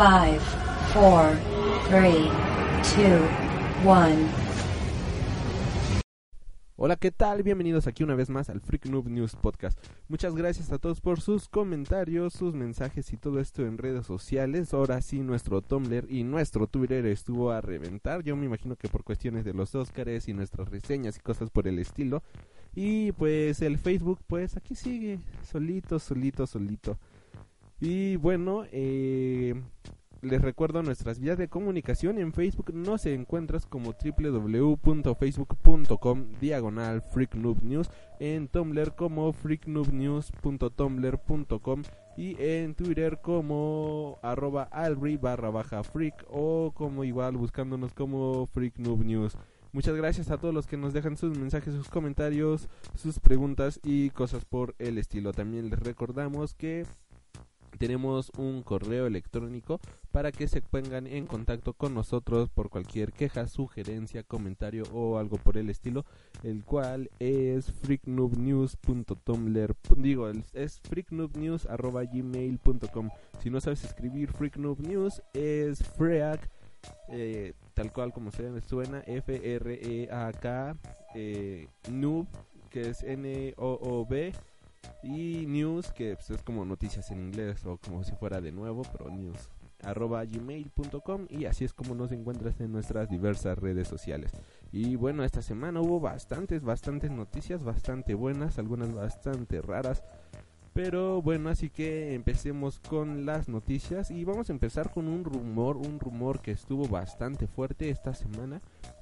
5, 4, 3, 2, 1. Hola, ¿qué tal? Bienvenidos aquí una vez más al Freak Noob News Podcast. Muchas gracias a todos por sus comentarios, sus mensajes y todo esto en redes sociales. Ahora sí, nuestro Tumblr y nuestro Twitter estuvo a reventar. Yo me imagino que por cuestiones de los Óscares y nuestras reseñas y cosas por el estilo. Y pues el Facebook, pues aquí sigue, solito, solito, solito. Y bueno, eh, les recuerdo nuestras vías de comunicación. En Facebook nos encuentras como www.facebook.com diagonal freaknoobnews. En Tumblr como freaknoobnews.tumblr.com y en Twitter como arroba alri barra baja freak o como igual buscándonos como freaknoobnews. Muchas gracias a todos los que nos dejan sus mensajes, sus comentarios, sus preguntas y cosas por el estilo. También les recordamos que tenemos un correo electrónico para que se pongan en contacto con nosotros por cualquier queja, sugerencia, comentario o algo por el estilo, el cual es freaknoobnews.tumblr, digo, es freaknoobnews@gmail.com. Si no sabes escribir freaknoobnews es freak eh, tal cual como se suena F R E A K eh, noob que es N O O B y news, que pues, es como noticias en inglés o como si fuera de nuevo, pero news arroba gmail.com y así es como nos encuentras en nuestras diversas redes sociales. Y bueno, esta semana hubo bastantes, bastantes noticias, bastante buenas, algunas bastante raras. Pero bueno, así que empecemos con las noticias y vamos a empezar con un rumor, un rumor que estuvo bastante fuerte esta semana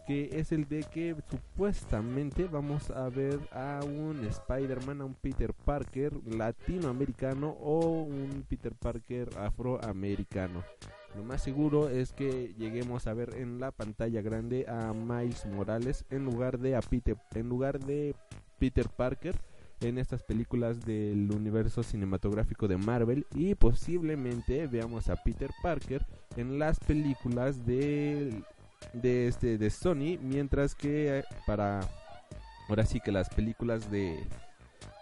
que es el de que supuestamente vamos a ver a un Spider-Man, a un Peter Parker latinoamericano o un Peter Parker afroamericano. Lo más seguro es que lleguemos a ver en la pantalla grande a Miles Morales en lugar de a Peter, en lugar de Peter Parker en estas películas del universo cinematográfico de Marvel y posiblemente veamos a Peter Parker en las películas del de este de Sony, mientras que eh, para ahora sí que las películas de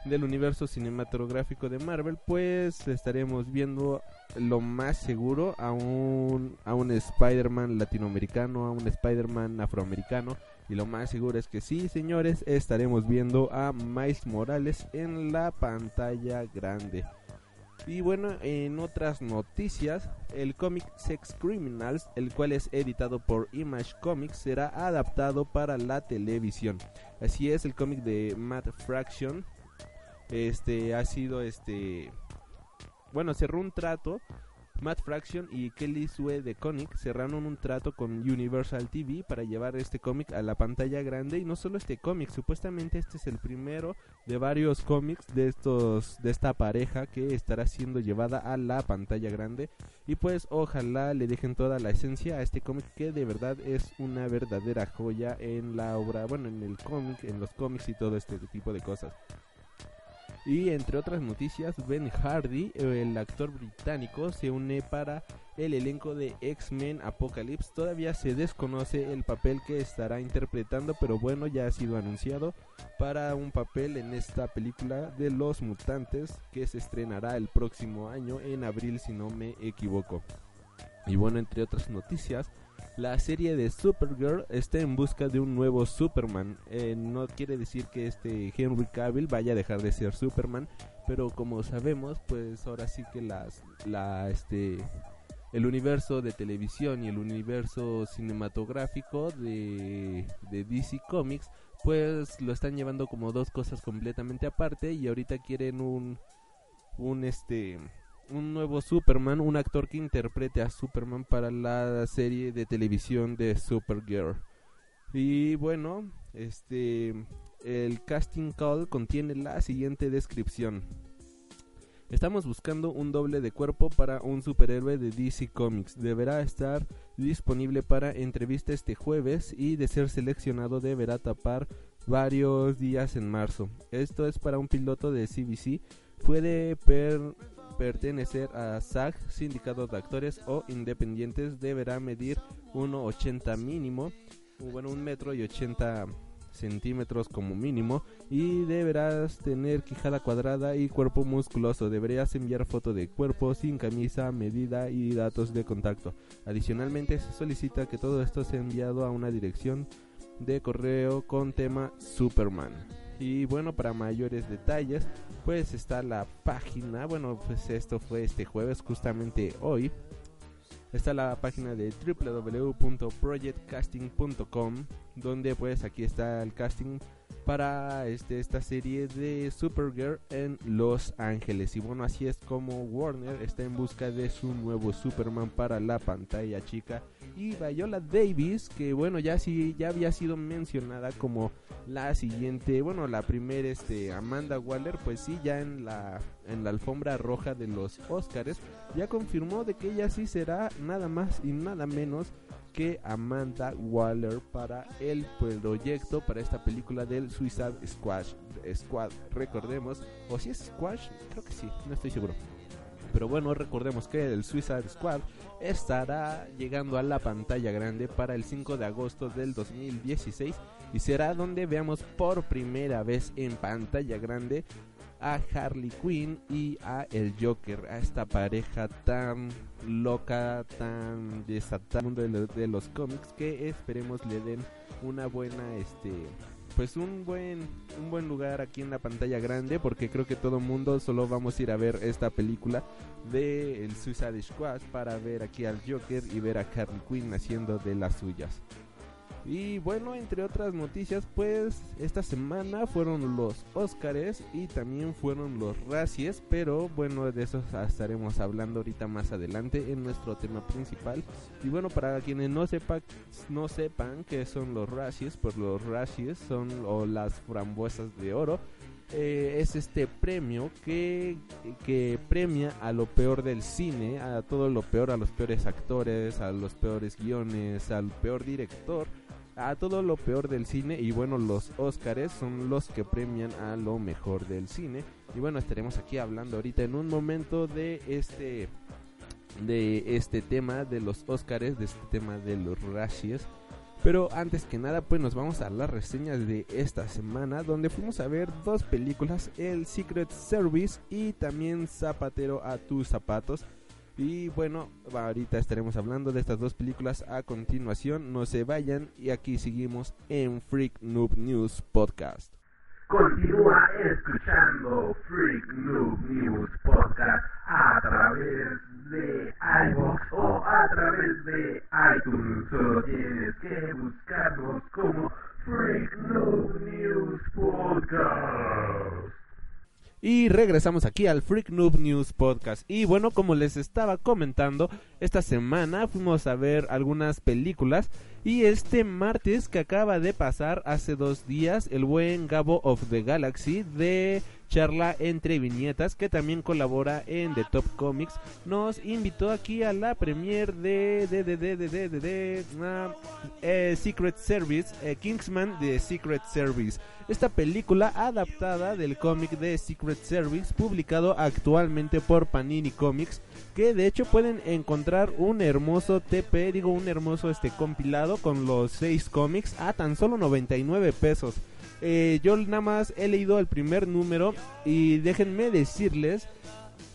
del universo cinematográfico de Marvel, pues estaremos viendo lo más seguro a un a un Spider-Man latinoamericano, a un Spider-Man afroamericano y lo más seguro es que sí, señores, estaremos viendo a Miles Morales en la pantalla grande. Y bueno, en otras noticias, el cómic Sex Criminals, el cual es editado por Image Comics, será adaptado para la televisión. Así es, el cómic de Matt Fraction este ha sido este bueno, cerró un trato Matt Fraction y Kelly Sue de Comic cerraron un trato con Universal TV para llevar este cómic a la pantalla grande y no solo este cómic, supuestamente este es el primero de varios cómics de estos de esta pareja que estará siendo llevada a la pantalla grande y pues ojalá le dejen toda la esencia a este cómic que de verdad es una verdadera joya en la obra, bueno, en el cómic, en los cómics y todo este tipo de cosas. Y entre otras noticias, Ben Hardy, el actor británico, se une para el elenco de X-Men Apocalypse. Todavía se desconoce el papel que estará interpretando, pero bueno, ya ha sido anunciado para un papel en esta película de los mutantes que se estrenará el próximo año en abril si no me equivoco. Y bueno, entre otras noticias, la serie de Supergirl está en busca de un nuevo Superman. Eh, no quiere decir que este Henry Cavill vaya a dejar de ser Superman, pero como sabemos, pues ahora sí que las, la, este, el universo de televisión y el universo cinematográfico de, de DC Comics, pues lo están llevando como dos cosas completamente aparte y ahorita quieren un, un este un nuevo Superman, un actor que interprete a Superman para la serie de televisión de Supergirl. Y bueno, este el casting call contiene la siguiente descripción. Estamos buscando un doble de cuerpo para un superhéroe de DC Comics. Deberá estar disponible para entrevista este jueves y de ser seleccionado deberá tapar varios días en marzo. Esto es para un piloto de CBC. Puede per pertenecer a SAG, sindicato de actores o independientes, deberá medir 1,80 mínimo, bueno, un metro y 80 centímetros como mínimo y deberás tener quijada cuadrada y cuerpo musculoso. Deberías enviar foto de cuerpo sin camisa, medida y datos de contacto. Adicionalmente se solicita que todo esto sea enviado a una dirección de correo con tema Superman. Y bueno, para mayores detalles, pues está la página. Bueno, pues esto fue este jueves, justamente hoy. Está la página de www.projectcasting.com donde pues aquí está el casting para este, esta serie de Supergirl en Los Ángeles. Y bueno, así es como Warner está en busca de su nuevo Superman para la pantalla chica. Y Viola Davis, que bueno, ya sí ya había sido mencionada como la siguiente, bueno, la primera este Amanda Waller, pues sí ya en la en la alfombra roja de los Oscars ya confirmó de que ella sí será nada más y nada menos que Amanda Waller para el proyecto para esta película del Suicide Squad. Squad, recordemos, o si es Squash, creo que sí, no estoy seguro. Pero bueno, recordemos que el Suicide Squad estará llegando a la pantalla grande para el 5 de agosto del 2016 y será donde veamos por primera vez en pantalla grande a Harley Quinn y a el Joker, a esta pareja tan loca, tan desatada de, de los cómics que esperemos le den una buena este pues un buen un buen lugar aquí en la pantalla grande porque creo que todo mundo solo vamos a ir a ver esta película de el Suicide Squad para ver aquí al Joker y ver a Harley Quinn haciendo de las suyas. Y bueno, entre otras noticias, pues esta semana fueron los Oscars y también fueron los Razzies, pero bueno, de eso estaremos hablando ahorita más adelante en nuestro tema principal. Y bueno, para quienes no, sepa, no sepan qué son los Razzies, pues los Razzies son o las frambuesas de oro. Eh, es este premio que, que premia a lo peor del cine, a todo lo peor, a los peores actores, a los peores guiones, al peor director a todo lo peor del cine y bueno los Óscares son los que premian a lo mejor del cine. Y bueno estaremos aquí hablando ahorita en un momento de este de este tema de los Óscares de este tema de los Razzies pero antes que nada pues nos vamos a las reseñas de esta semana donde fuimos a ver dos películas El Secret Service y también Zapatero a tus zapatos y bueno, ahorita estaremos hablando de estas dos películas a continuación. No se vayan y aquí seguimos en Freak Noob News Podcast. Continúa escuchando Freak Noob News Podcast a través de iVoox o a través de iTunes. Solo tienes que buscarnos como Freak Noob News Podcast. Y regresamos aquí al Freak Noob News Podcast. Y bueno, como les estaba comentando, esta semana fuimos a ver algunas películas. Y este martes que acaba de pasar, hace dos días, el buen Gabo of the Galaxy de charla entre viñetas que también colabora en The Top Comics nos invitó aquí a la premiere de de uh, eh, Secret Service eh, Kingsman de Secret Service esta película adaptada del cómic de Secret Service publicado actualmente por Panini Comics que de hecho pueden encontrar un hermoso TP, digo un hermoso este compilado con los seis cómics a tan solo 99 pesos. Eh, yo nada más he leído el primer número y déjenme decirles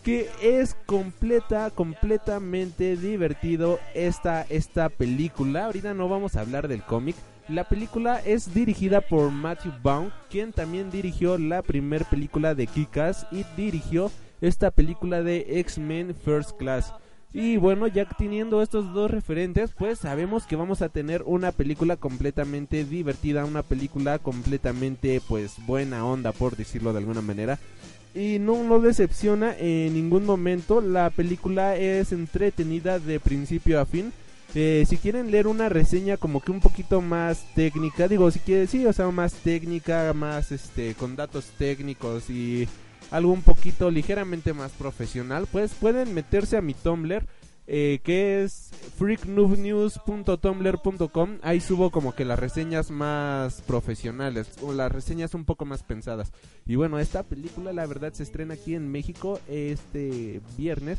que es completa, completamente divertido esta, esta película. Ahorita no vamos a hablar del cómic, la película es dirigida por Matthew Vaughn, quien también dirigió la primera película de Kikas y dirigió esta película de X-Men First Class. Y bueno, ya teniendo estos dos referentes, pues sabemos que vamos a tener una película completamente divertida, una película completamente pues buena onda por decirlo de alguna manera. Y no nos decepciona en ningún momento, la película es entretenida de principio a fin eh, si quieren leer una reseña como que un poquito más técnica, digo, si quieren, sí, o sea, más técnica, más este, con datos técnicos y algo un poquito ligeramente más profesional, pues pueden meterse a mi Tumblr. Eh, que es freaknoobnews.tumblr.com ahí subo como que las reseñas más profesionales o las reseñas un poco más pensadas y bueno esta película la verdad se estrena aquí en México este viernes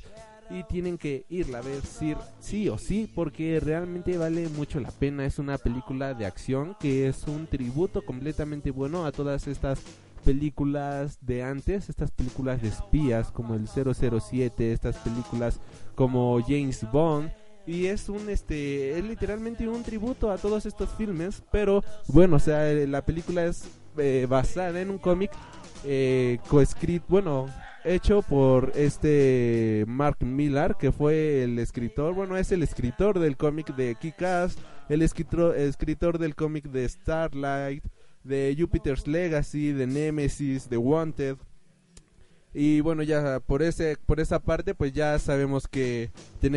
y tienen que irla a ver sí, sí o sí porque realmente vale mucho la pena. Es una película de acción que es un tributo completamente bueno a todas estas películas de antes, estas películas de espías como el 007, estas películas como James Bond y es un este es literalmente un tributo a todos estos filmes, pero bueno, o sea, la película es eh, basada en un cómic eh, coescrito, bueno, hecho por este Mark Millar, que fue el escritor, bueno, es el escritor del cómic de Kick-Ass, el escritor, escritor del cómic de Starlight, de Jupiter's Legacy, de Nemesis, de Wanted. Y bueno, ya por ese por esa parte pues ya sabemos que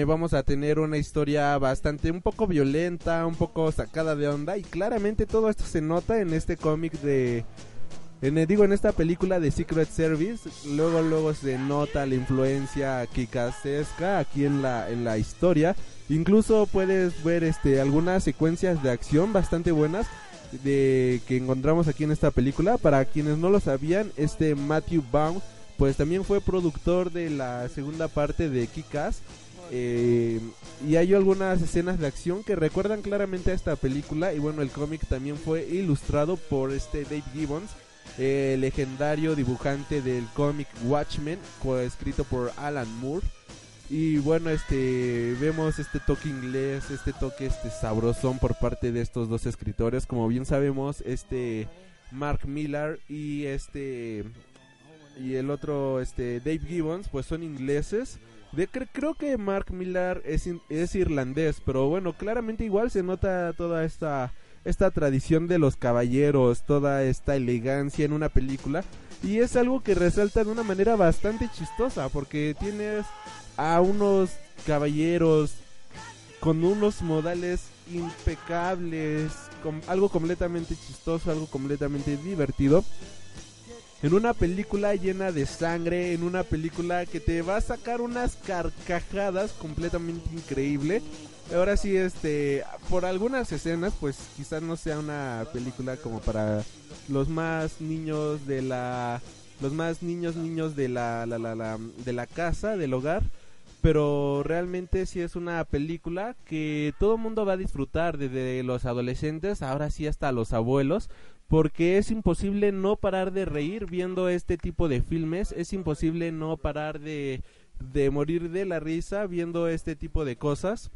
vamos a tener una historia bastante un poco violenta, un poco sacada de onda y claramente todo esto se nota en este cómic de en, digo, en esta película de Secret Service, luego luego se nota la influencia kikasesca aquí en la, en la historia. Incluso puedes ver este algunas secuencias de acción bastante buenas de que encontramos aquí en esta película. Para quienes no lo sabían, este Matthew Baum pues también fue productor de la segunda parte de Kikas. Eh, y hay algunas escenas de acción que recuerdan claramente a esta película. Y bueno, el cómic también fue ilustrado por este Dave Gibbons el legendario dibujante del cómic Watchmen, escrito por Alan Moore. Y bueno, este vemos este toque inglés, este toque este sabrosón por parte de estos dos escritores. Como bien sabemos, este Mark Millar y este y el otro este Dave Gibbons pues son ingleses. De, creo que Mark Millar es, es irlandés, pero bueno, claramente igual se nota toda esta esta tradición de los caballeros, toda esta elegancia en una película. Y es algo que resalta de una manera bastante chistosa, porque tienes a unos caballeros con unos modales impecables, con algo completamente chistoso, algo completamente divertido. En una película llena de sangre, en una película que te va a sacar unas carcajadas completamente increíble ahora sí, este, por algunas escenas, pues quizás no sea una película como para los más niños de la, los más niños niños de la, la, la, de la casa, del hogar, pero realmente sí es una película que todo mundo va a disfrutar, desde los adolescentes, ahora sí hasta los abuelos, porque es imposible no parar de reír viendo este tipo de filmes, es imposible no parar de, de morir de la risa viendo este tipo de cosas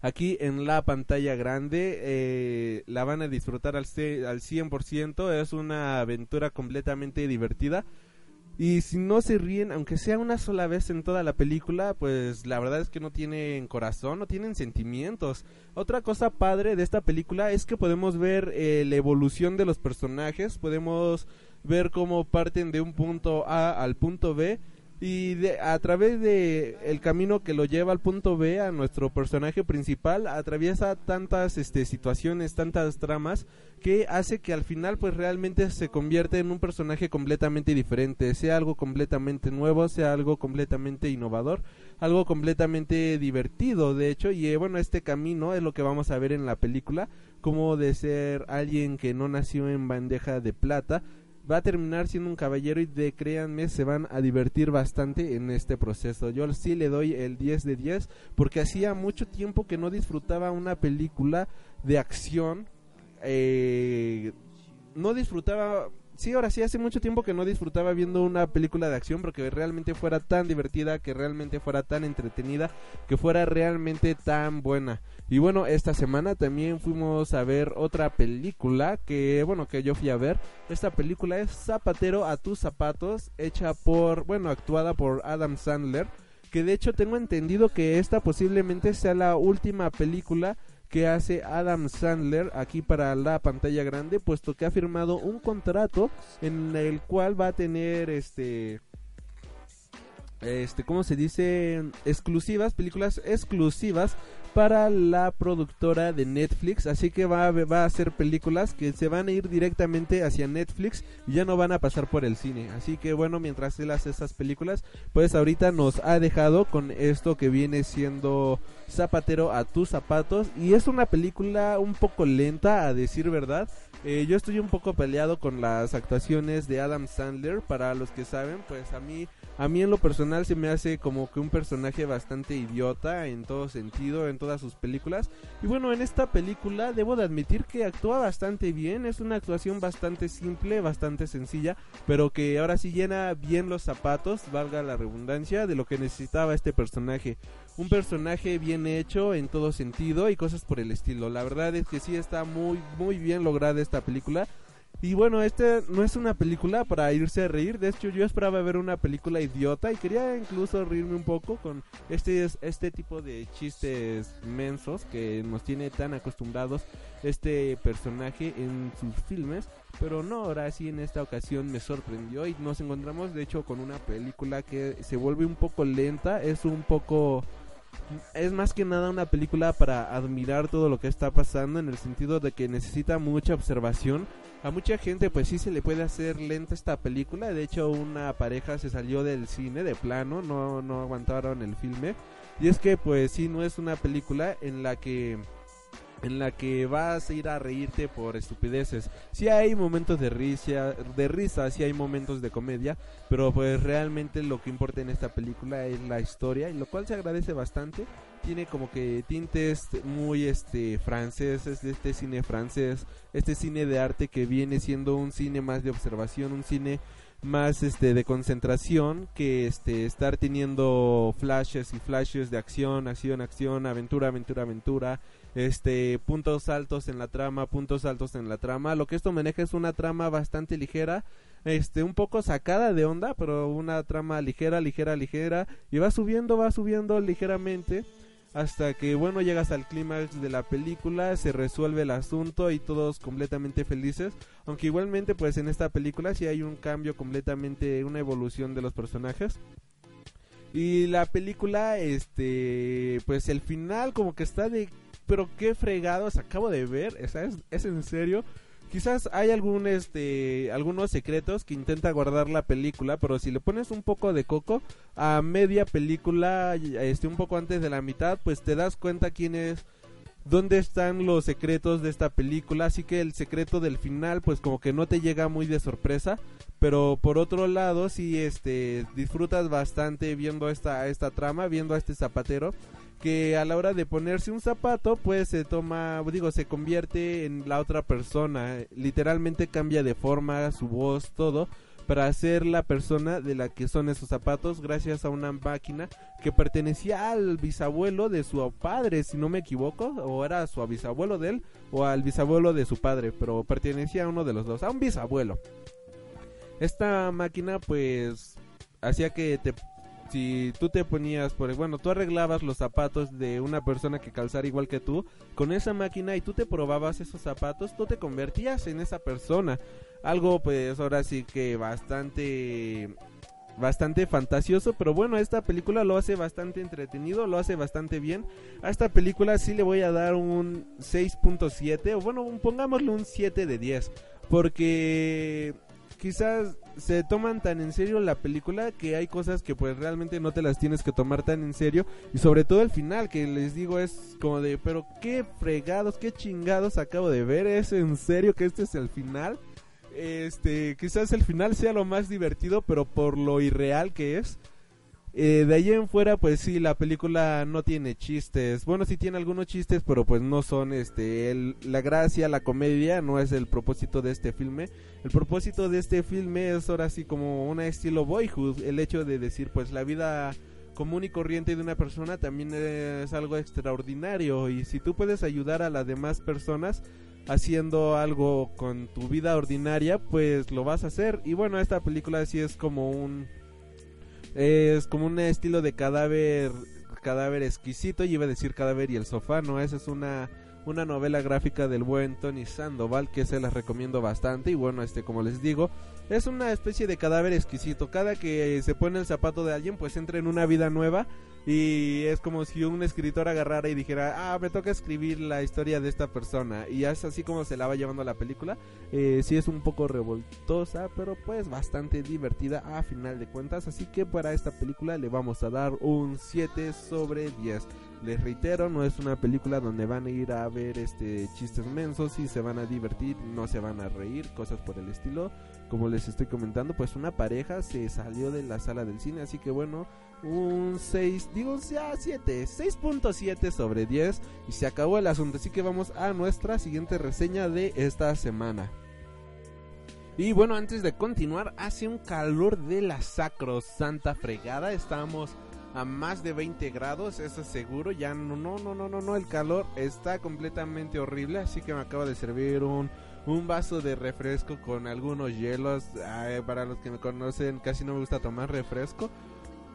aquí en la pantalla grande. Eh, la van a disfrutar al, al 100%. Es una aventura completamente divertida. Y si no se ríen, aunque sea una sola vez en toda la película, pues la verdad es que no tienen corazón, no tienen sentimientos. Otra cosa padre de esta película es que podemos ver eh, la evolución de los personajes, podemos ver cómo parten de un punto A al punto B y de, a través de el camino que lo lleva al punto B a nuestro personaje principal atraviesa tantas este situaciones tantas tramas que hace que al final pues realmente se convierte en un personaje completamente diferente sea algo completamente nuevo sea algo completamente innovador algo completamente divertido de hecho y eh, bueno este camino es lo que vamos a ver en la película como de ser alguien que no nació en bandeja de plata va a terminar siendo un caballero y de créanme se van a divertir bastante en este proceso. Yo sí le doy el 10 de 10 porque hacía mucho tiempo que no disfrutaba una película de acción. Eh, no disfrutaba sí, ahora sí, hace mucho tiempo que no disfrutaba viendo una película de acción porque realmente fuera tan divertida, que realmente fuera tan entretenida, que fuera realmente tan buena. Y bueno, esta semana también fuimos a ver otra película que, bueno, que yo fui a ver. Esta película es Zapatero a tus zapatos, hecha por, bueno, actuada por Adam Sandler. Que de hecho tengo entendido que esta posiblemente sea la última película que hace Adam Sandler aquí para la pantalla grande, puesto que ha firmado un contrato en el cual va a tener este este, ¿cómo se dice? Exclusivas, películas exclusivas para la productora de Netflix, así que va va a hacer películas que se van a ir directamente hacia Netflix y ya no van a pasar por el cine. Así que bueno, mientras él hace esas películas, pues ahorita nos ha dejado con esto que viene siendo Zapatero a tus zapatos y es una película un poco lenta a decir verdad. Eh, yo estoy un poco peleado con las actuaciones de Adam Sandler, para los que saben, pues a mí A mí en lo personal se me hace como que un personaje bastante idiota en todo sentido, en todas sus películas. Y bueno, en esta película debo de admitir que actúa bastante bien, es una actuación bastante simple, bastante sencilla, pero que ahora sí llena bien los zapatos, valga la redundancia, de lo que necesitaba este personaje. Un personaje bien hecho en todo sentido y cosas por el estilo. La verdad es que sí está muy, muy bien lograda esta película. Y bueno, este no es una película para irse a reír. De hecho, yo esperaba ver una película idiota y quería incluso reírme un poco con este, este tipo de chistes mensos que nos tiene tan acostumbrados este personaje en sus filmes. Pero no, ahora sí en esta ocasión me sorprendió y nos encontramos de hecho con una película que se vuelve un poco lenta, es un poco es más que nada una película para admirar todo lo que está pasando en el sentido de que necesita mucha observación. A mucha gente pues sí se le puede hacer lenta esta película. De hecho una pareja se salió del cine de plano, no, no aguantaron el filme. Y es que pues sí no es una película en la que en la que vas a ir a reírte por estupideces. Si hay momentos de risa, de risa, sí hay momentos de comedia, pero pues realmente lo que importa en esta película es la historia, y lo cual se agradece bastante. Tiene como que tintes muy este franceses de este cine francés, este cine de arte que viene siendo un cine más de observación, un cine más este de concentración que este estar teniendo flashes y flashes de acción, acción, acción, aventura, aventura, aventura, este puntos altos en la trama, puntos altos en la trama. Lo que esto maneja es una trama bastante ligera, este un poco sacada de onda, pero una trama ligera, ligera, ligera y va subiendo, va subiendo ligeramente hasta que bueno llegas al clímax de la película, se resuelve el asunto y todos completamente felices, aunque igualmente pues en esta película sí hay un cambio completamente, una evolución de los personajes. Y la película, este, pues el final como que está de, pero qué fregados acabo de ver, es, es en serio. Quizás hay algún este algunos secretos que intenta guardar la película, pero si le pones un poco de coco a media película, este un poco antes de la mitad, pues te das cuenta quién es dónde están los secretos de esta película, así que el secreto del final pues como que no te llega muy de sorpresa, pero por otro lado si este disfrutas bastante viendo esta esta trama, viendo a este zapatero que a la hora de ponerse un zapato pues se toma, digo, se convierte en la otra persona, literalmente cambia de forma, su voz, todo para ser la persona de la que son esos zapatos gracias a una máquina que pertenecía al bisabuelo de su padre, si no me equivoco, o era su bisabuelo de él o al bisabuelo de su padre, pero pertenecía a uno de los dos, a un bisabuelo. Esta máquina pues hacía que te si tú te ponías, por bueno, tú arreglabas los zapatos de una persona que calzara igual que tú con esa máquina y tú te probabas esos zapatos, tú te convertías en esa persona. Algo pues ahora sí que bastante bastante fantasioso, pero bueno, esta película lo hace bastante entretenido, lo hace bastante bien. A esta película sí le voy a dar un 6.7 o bueno, pongámosle un 7 de 10, porque quizás se toman tan en serio la película que hay cosas que pues realmente no te las tienes que tomar tan en serio y sobre todo el final que les digo es como de pero qué fregados, qué chingados acabo de ver, es en serio que este es el final. Este, quizás el final sea lo más divertido, pero por lo irreal que es. Eh, de ahí en fuera, pues sí, la película no tiene chistes. Bueno, sí tiene algunos chistes, pero pues no son este la gracia, la comedia, no es el propósito de este filme. El propósito de este filme es ahora sí como un estilo boyhood, el hecho de decir, pues la vida común y corriente de una persona también es algo extraordinario y si tú puedes ayudar a las demás personas haciendo algo con tu vida ordinaria, pues lo vas a hacer. Y bueno, esta película sí es como un es como un estilo de cadáver cadáver exquisito, y iba a decir cadáver y el sofá, no, esa es una una novela gráfica del buen Tony Sandoval que se las recomiendo bastante y bueno, este como les digo, es una especie de cadáver exquisito. Cada que se pone el zapato de alguien, pues entra en una vida nueva y es como si un escritor agarrara y dijera, ah, me toca escribir la historia de esta persona y es así como se la va llevando la película. Eh, sí es un poco revoltosa, pero pues bastante divertida a final de cuentas, así que para esta película le vamos a dar un 7 sobre 10. Les reitero, no es una película donde van a ir a ver este chistes mensos y se van a divertir, no se van a reír, cosas por el estilo. Como les estoy comentando, pues una pareja se salió de la sala del cine, así que bueno, un 6, digo ya 7, 6.7 sobre 10 y se acabó el asunto, así que vamos a nuestra siguiente reseña de esta semana. Y bueno, antes de continuar, hace un calor de la sacro santa fregada, estamos a más de 20 grados, eso es seguro. Ya no, no, no, no, no, no, el calor está completamente horrible. Así que me acaba de servir un, un vaso de refresco con algunos hielos. para los que me conocen, casi no me gusta tomar refresco.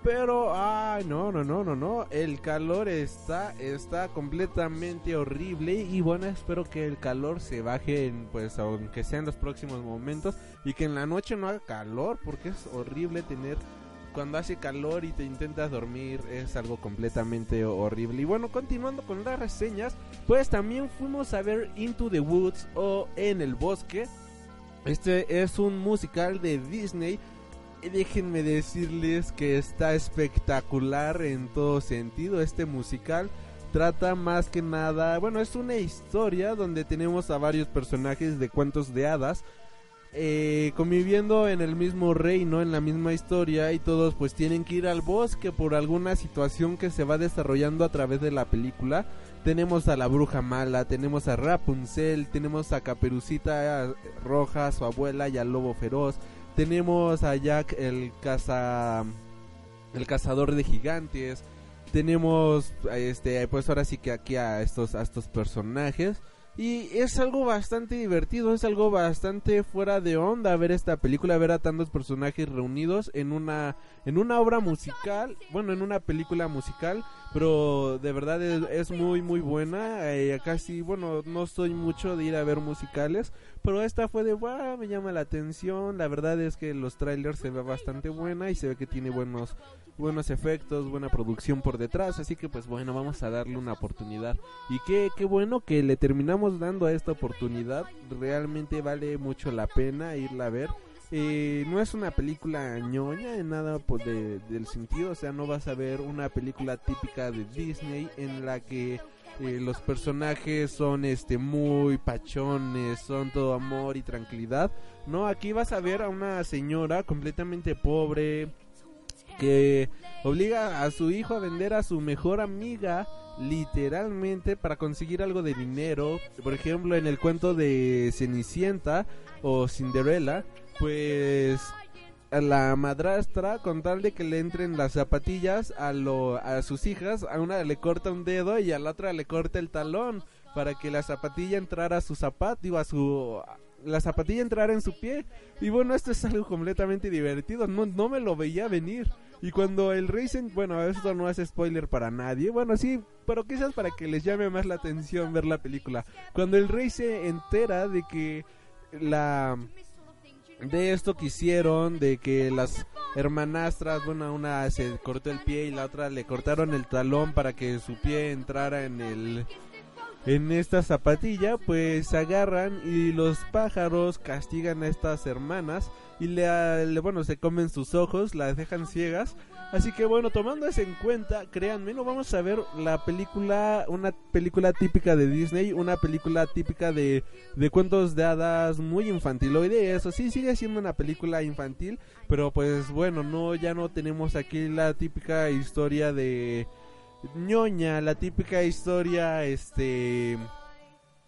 Pero, ay, no, no, no, no, no. El calor está, está completamente horrible. Y bueno, espero que el calor se baje, en, pues, aunque sea en los próximos momentos. Y que en la noche no haga calor, porque es horrible tener cuando hace calor y te intentas dormir es algo completamente horrible. Y bueno, continuando con las reseñas, pues también fuimos a ver Into the Woods o En el Bosque. Este es un musical de Disney. Déjenme decirles que está espectacular en todo sentido este musical. Trata más que nada, bueno, es una historia donde tenemos a varios personajes de cuentos de hadas eh, conviviendo en el mismo reino, en la misma historia y todos pues tienen que ir al bosque por alguna situación que se va desarrollando a través de la película. Tenemos a la bruja mala, tenemos a Rapunzel, tenemos a Caperucita Roja, su abuela y al lobo feroz. Tenemos a Jack el caza el cazador de gigantes. Tenemos este pues ahora sí que aquí a estos a estos personajes y es algo bastante divertido, es algo bastante fuera de onda ver esta película, ver a tantos personajes reunidos en una en una obra musical, bueno, en una película musical, pero de verdad es, muy muy buena. Eh, casi, bueno, no estoy mucho de ir a ver musicales, pero esta fue de, wow, me llama la atención. La verdad es que los trailers se ve bastante buena y se ve que tiene buenos buenos efectos, buena producción por detrás, así que pues bueno, vamos a darle una oportunidad. Y qué, qué bueno que le terminamos dando a esta oportunidad, realmente vale mucho la pena irla a ver. Eh, no es una película ñoña en nada pues, del sentido, o sea, no vas a ver una película típica de Disney en la que eh, los personajes son este muy pachones, son todo amor y tranquilidad. No, aquí vas a ver a una señora completamente pobre, que obliga a su hijo a vender a su mejor amiga literalmente para conseguir algo de dinero. Por ejemplo, en el cuento de Cenicienta o Cinderella, pues a la madrastra con tal de que le entren las zapatillas a, lo, a sus hijas, a una le corta un dedo y a la otra le corta el talón para que la zapatilla entrara a su zapato, digo, a su la zapatilla entrara en su pie. Y bueno, esto es algo completamente divertido, no, no me lo veía venir. Y cuando el rey se... Bueno, esto no es spoiler para nadie. Bueno, sí, pero quizás para que les llame más la atención ver la película. Cuando el rey se entera de que la... De esto que hicieron, de que las hermanastras, bueno, una se cortó el pie y la otra le cortaron el talón para que su pie entrara en el en esta zapatilla pues agarran y los pájaros castigan a estas hermanas y le, bueno se comen sus ojos las dejan ciegas así que bueno tomando eso en cuenta créanme no vamos a ver la película una película típica de Disney una película típica de, de cuentos de hadas muy infantiloide eso sí sigue siendo una película infantil pero pues bueno no ya no tenemos aquí la típica historia de ñoña, la típica historia, este,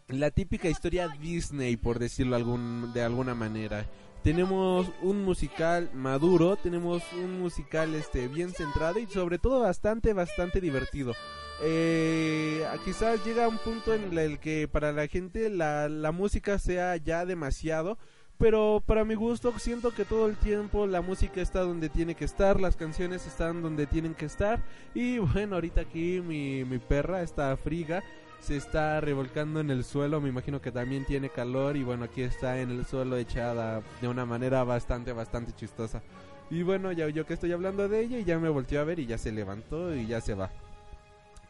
la típica historia Disney, por decirlo algún, de alguna manera. Tenemos un musical maduro, tenemos un musical este bien centrado y sobre todo bastante, bastante divertido. Eh, quizás llega un punto en el que para la gente la, la música sea ya demasiado, pero para mi gusto siento que todo el tiempo la música está donde tiene que estar, las canciones están donde tienen que estar y bueno, ahorita aquí mi, mi perra, esta friga, se está revolcando en el suelo, me imagino que también tiene calor y bueno, aquí está en el suelo echada de una manera bastante, bastante chistosa. Y bueno, ya yo que estoy hablando de ella y ya me volteó a ver y ya se levantó y ya se va.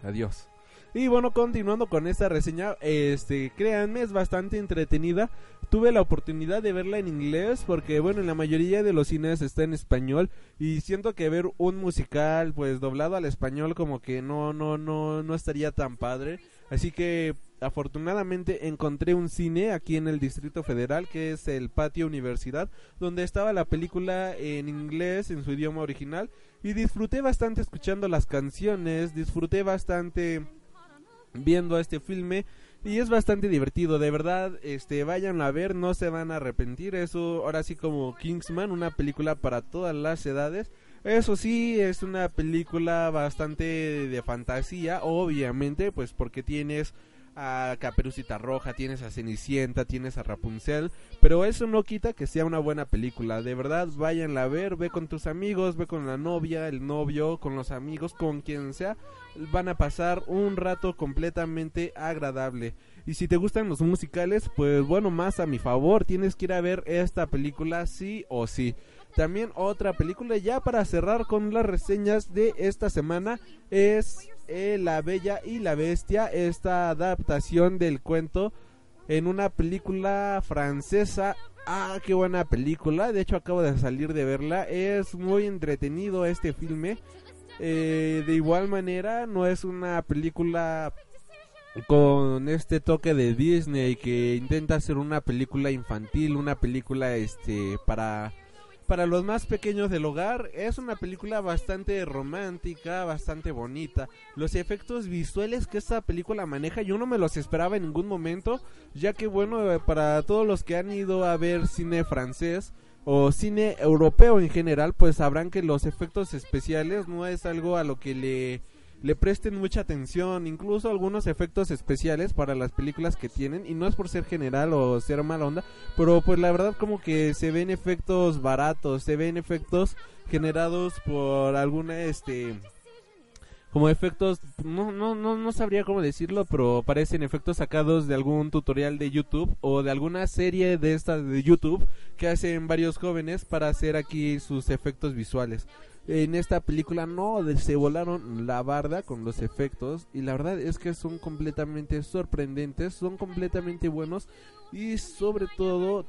Adiós. Y bueno, continuando con esta reseña, este, créanme, es bastante entretenida. Tuve la oportunidad de verla en inglés porque, bueno, en la mayoría de los cines está en español y siento que ver un musical, pues, doblado al español como que no, no, no, no estaría tan padre. Así que, afortunadamente, encontré un cine aquí en el Distrito Federal que es el Patio Universidad, donde estaba la película en inglés, en su idioma original, y disfruté bastante escuchando las canciones, disfruté bastante viendo este filme y es bastante divertido, de verdad, este vayan a ver, no se van a arrepentir, eso ahora sí como Kingsman, una película para todas las edades. Eso sí, es una película bastante de fantasía, obviamente, pues porque tienes a Caperucita Roja, tienes a Cenicienta, tienes a Rapunzel, pero eso no quita que sea una buena película. De verdad, váyanla a ver, ve con tus amigos, ve con la novia, el novio, con los amigos, con quien sea, van a pasar un rato completamente agradable. Y si te gustan los musicales, pues bueno, más a mi favor, tienes que ir a ver esta película sí o sí. También otra película ya para cerrar con las reseñas de esta semana es eh, La Bella y la Bestia, esta adaptación del cuento en una película francesa. Ah, qué buena película, de hecho acabo de salir de verla, es muy entretenido este filme. Eh, de igual manera, no es una película con este toque de Disney que intenta hacer una película infantil, una película este para para los más pequeños del hogar. Es una película bastante romántica, bastante bonita. Los efectos visuales que esta película maneja yo no me los esperaba en ningún momento, ya que bueno, para todos los que han ido a ver cine francés o cine europeo en general, pues sabrán que los efectos especiales no es algo a lo que le le presten mucha atención, incluso algunos efectos especiales para las películas que tienen, y no es por ser general o ser mala onda, pero pues la verdad como que se ven efectos baratos, se ven efectos generados por alguna este como efectos no no no no sabría cómo decirlo pero parecen efectos sacados de algún tutorial de YouTube o de alguna serie de estas de YouTube que hacen varios jóvenes para hacer aquí sus efectos visuales en esta película no, se volaron la barda con los efectos y la verdad es que son completamente sorprendentes, son completamente buenos y sobre todo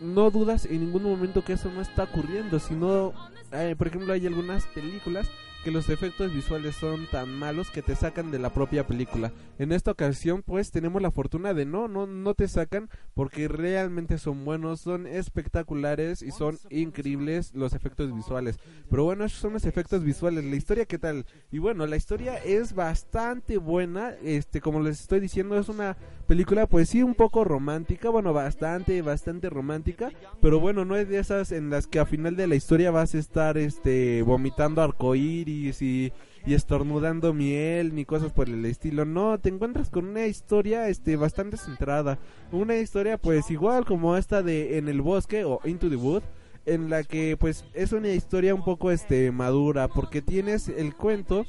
no dudas en ningún momento que eso no está ocurriendo, sino, eh, por ejemplo, hay algunas películas que los efectos visuales son tan malos que te sacan de la propia película. En esta ocasión, pues tenemos la fortuna de no, no, no te sacan porque realmente son buenos, son espectaculares y son increíbles los efectos visuales. Pero bueno, esos son los efectos visuales. La historia, ¿qué tal? Y bueno, la historia es bastante buena. Este, como les estoy diciendo, es una película, pues sí, un poco romántica. Bueno, bastante, bastante romántica. Pero bueno, no es de esas en las que a final de la historia vas a estar, este, vomitando arcoíris y, estornudando miel ni cosas por el estilo. No, te encuentras con una historia este bastante centrada, una historia pues igual como esta de En el bosque o Into the Wood en la que pues es una historia un poco este madura porque tienes el cuento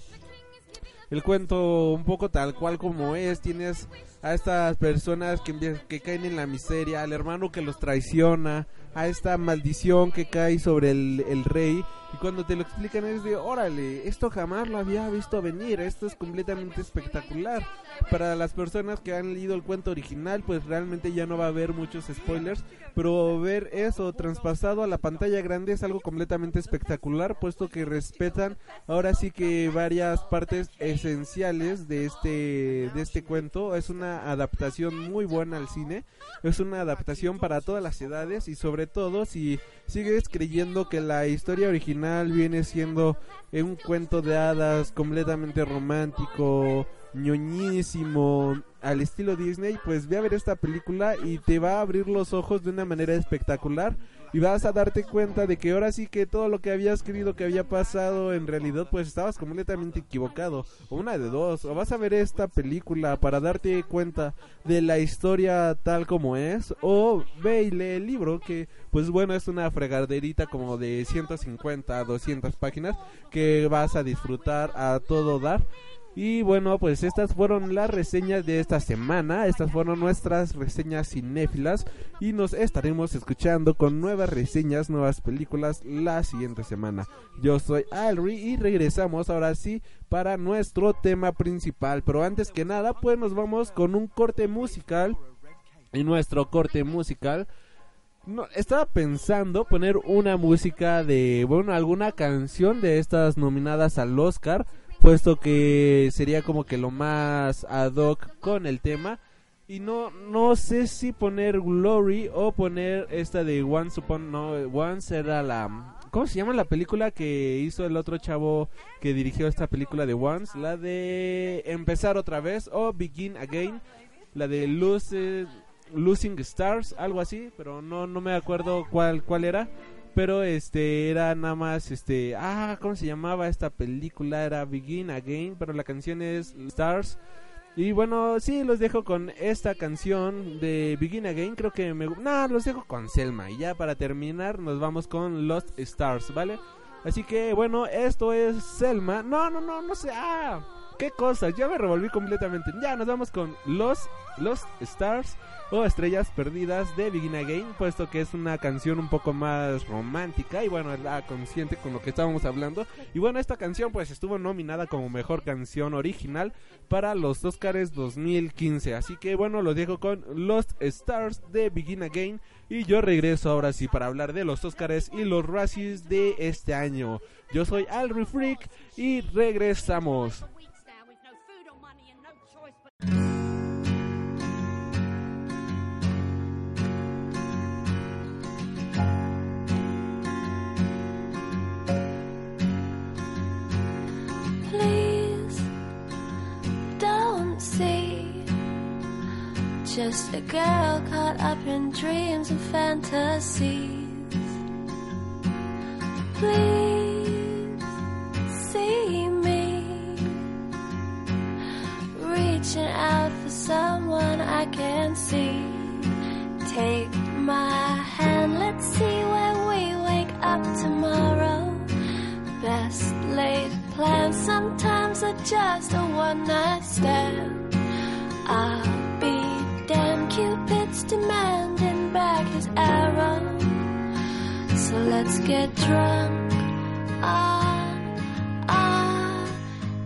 el cuento un poco tal cual como es, tienes a estas personas que, que caen en la miseria, al hermano que los traiciona, a esta maldición que cae sobre el, el rey y cuando te lo explican es de, órale, esto jamás lo había visto venir, esto es completamente espectacular. Para las personas que han leído el cuento original, pues realmente ya no va a haber muchos spoilers, pero ver eso traspasado a la pantalla grande es algo completamente espectacular, puesto que respetan ahora sí que varias partes esenciales de este de este cuento. Es una adaptación muy buena al cine, es una adaptación para todas las edades y sobre todo si sigues creyendo que la historia original viene siendo un cuento de hadas completamente romántico, ñoñísimo, al estilo Disney, pues ve a ver esta película y te va a abrir los ojos de una manera espectacular y vas a darte cuenta de que ahora sí que todo lo que habías creído que había pasado en realidad pues estabas completamente equivocado. O una de dos. O vas a ver esta película para darte cuenta de la historia tal como es. O ve y lee el libro que pues bueno es una fregaderita como de 150 200 páginas que vas a disfrutar a todo dar Y bueno, pues estas fueron las reseñas de esta semana. Estas fueron nuestras reseñas cinéfilas. Y nos estaremos escuchando con nuevas reseñas, nuevas películas la siguiente semana. Yo soy Alri y regresamos ahora sí para nuestro tema principal. Pero antes que nada, pues nos vamos con un corte musical. Y nuestro corte musical. No, estaba pensando poner una música de, bueno, alguna canción de estas nominadas al Oscar puesto que sería como que lo más ad hoc con el tema. Y no, no sé si poner Glory o poner esta de Once Upon, no, Once era la... ¿Cómo se llama la película que hizo el otro chavo que dirigió esta película de Once? La de Empezar otra vez o Begin Again. La de Losing Stars, algo así, pero no, no me acuerdo cuál, cuál era pero este era nada más este ah cómo se llamaba esta película era Begin Again pero la canción es Stars. Y bueno sí los dejo con esta canción de Begin Again creo que me no los dejo con Selma y ya para terminar nos vamos con Lost Stars vale así que bueno esto es Selma. No no no no sé ah qué cosas ya me revolví completamente. Ya nos vamos con Lost Lost Stars o Estrellas Perdidas de Begin Again, puesto que es una canción un poco más romántica y bueno, la consciente con lo que estábamos hablando. Y bueno, esta canción pues estuvo nominada como mejor canción original para los Oscars 2015. Así que bueno, lo dejo con Lost Stars de Begin Again y yo regreso ahora sí para hablar de los Oscars y los Razzies de este año. Yo soy Alri Freak y regresamos. Just a girl caught up in dreams and fantasies. Please see me reaching out for someone I can see. Just a one night stand. I'll be Damn Cupid's demanding back his arrow. So let's get drunk on our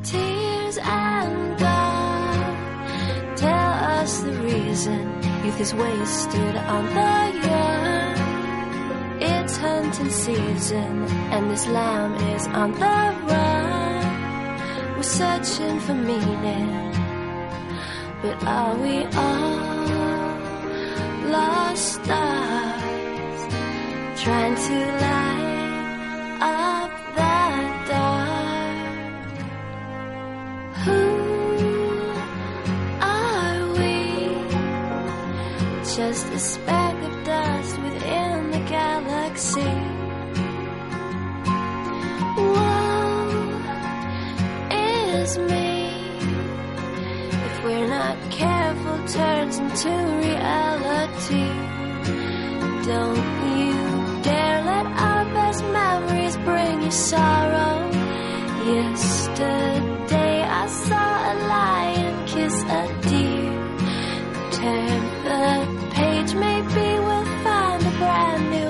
tears and God. Tell us the reason youth is wasted on the young. It's hunting season and this lamb is on the run. Searching for meaning but are we all lost stars trying to light up that dark? Who are we? Just a speck of dust within the galaxy. Is me we're not careful, turns into reality. Don't you dare let our best memories bring you sorrow. Yesterday I saw a lion kiss a deer. Turn the page, maybe we'll find a brand new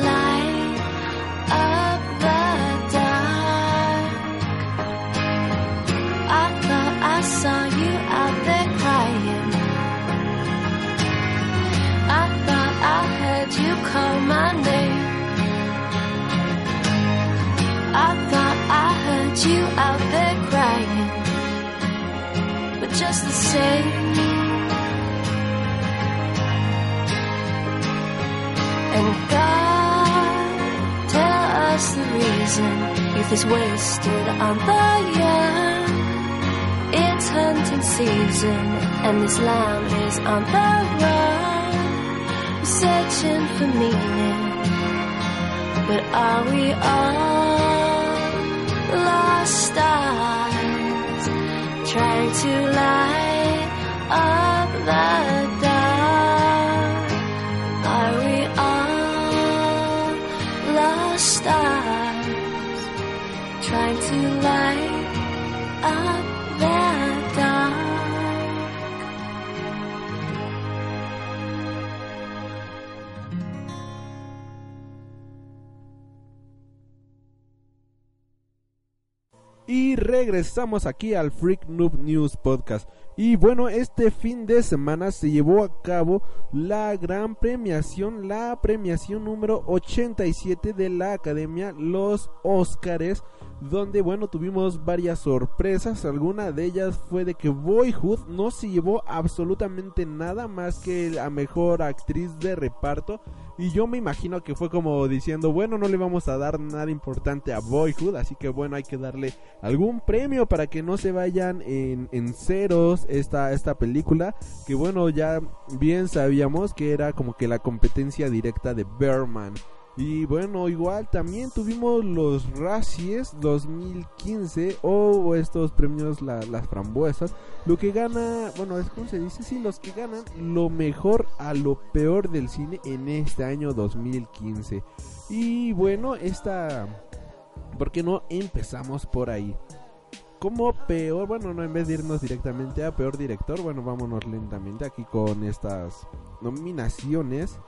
I heard you call my name. I thought I heard you out there crying. But just the same. And God, tell us the reason youth is wasted on the young. It's hunting season, and this lamb is on the run, searching for meaning. But are we all lost stars, trying to light up the Y regresamos aquí al Freak Noob News Podcast. Y bueno, este fin de semana se llevó a cabo la gran premiación, la premiación número 87 de la Academia, los Óscares, donde bueno, tuvimos varias sorpresas. Alguna de ellas fue de que Boyhood no se llevó absolutamente nada más que a mejor actriz de reparto. Y yo me imagino que fue como diciendo, bueno, no le vamos a dar nada importante a Boyhood, así que bueno, hay que darle algún premio para que no se vayan en, en ceros esta, esta película, que bueno, ya bien sabíamos que era como que la competencia directa de Berman. Y bueno, igual también tuvimos los Razzies 2015 o estos premios, la- las frambuesas. Lo que gana, bueno, es como se dice, sí, los que ganan lo mejor a lo peor del cine en este año 2015. Y bueno, esta... ¿Por qué no empezamos por ahí? Como peor, bueno, no en vez de irnos directamente a peor director, bueno, vámonos lentamente aquí con estas nominaciones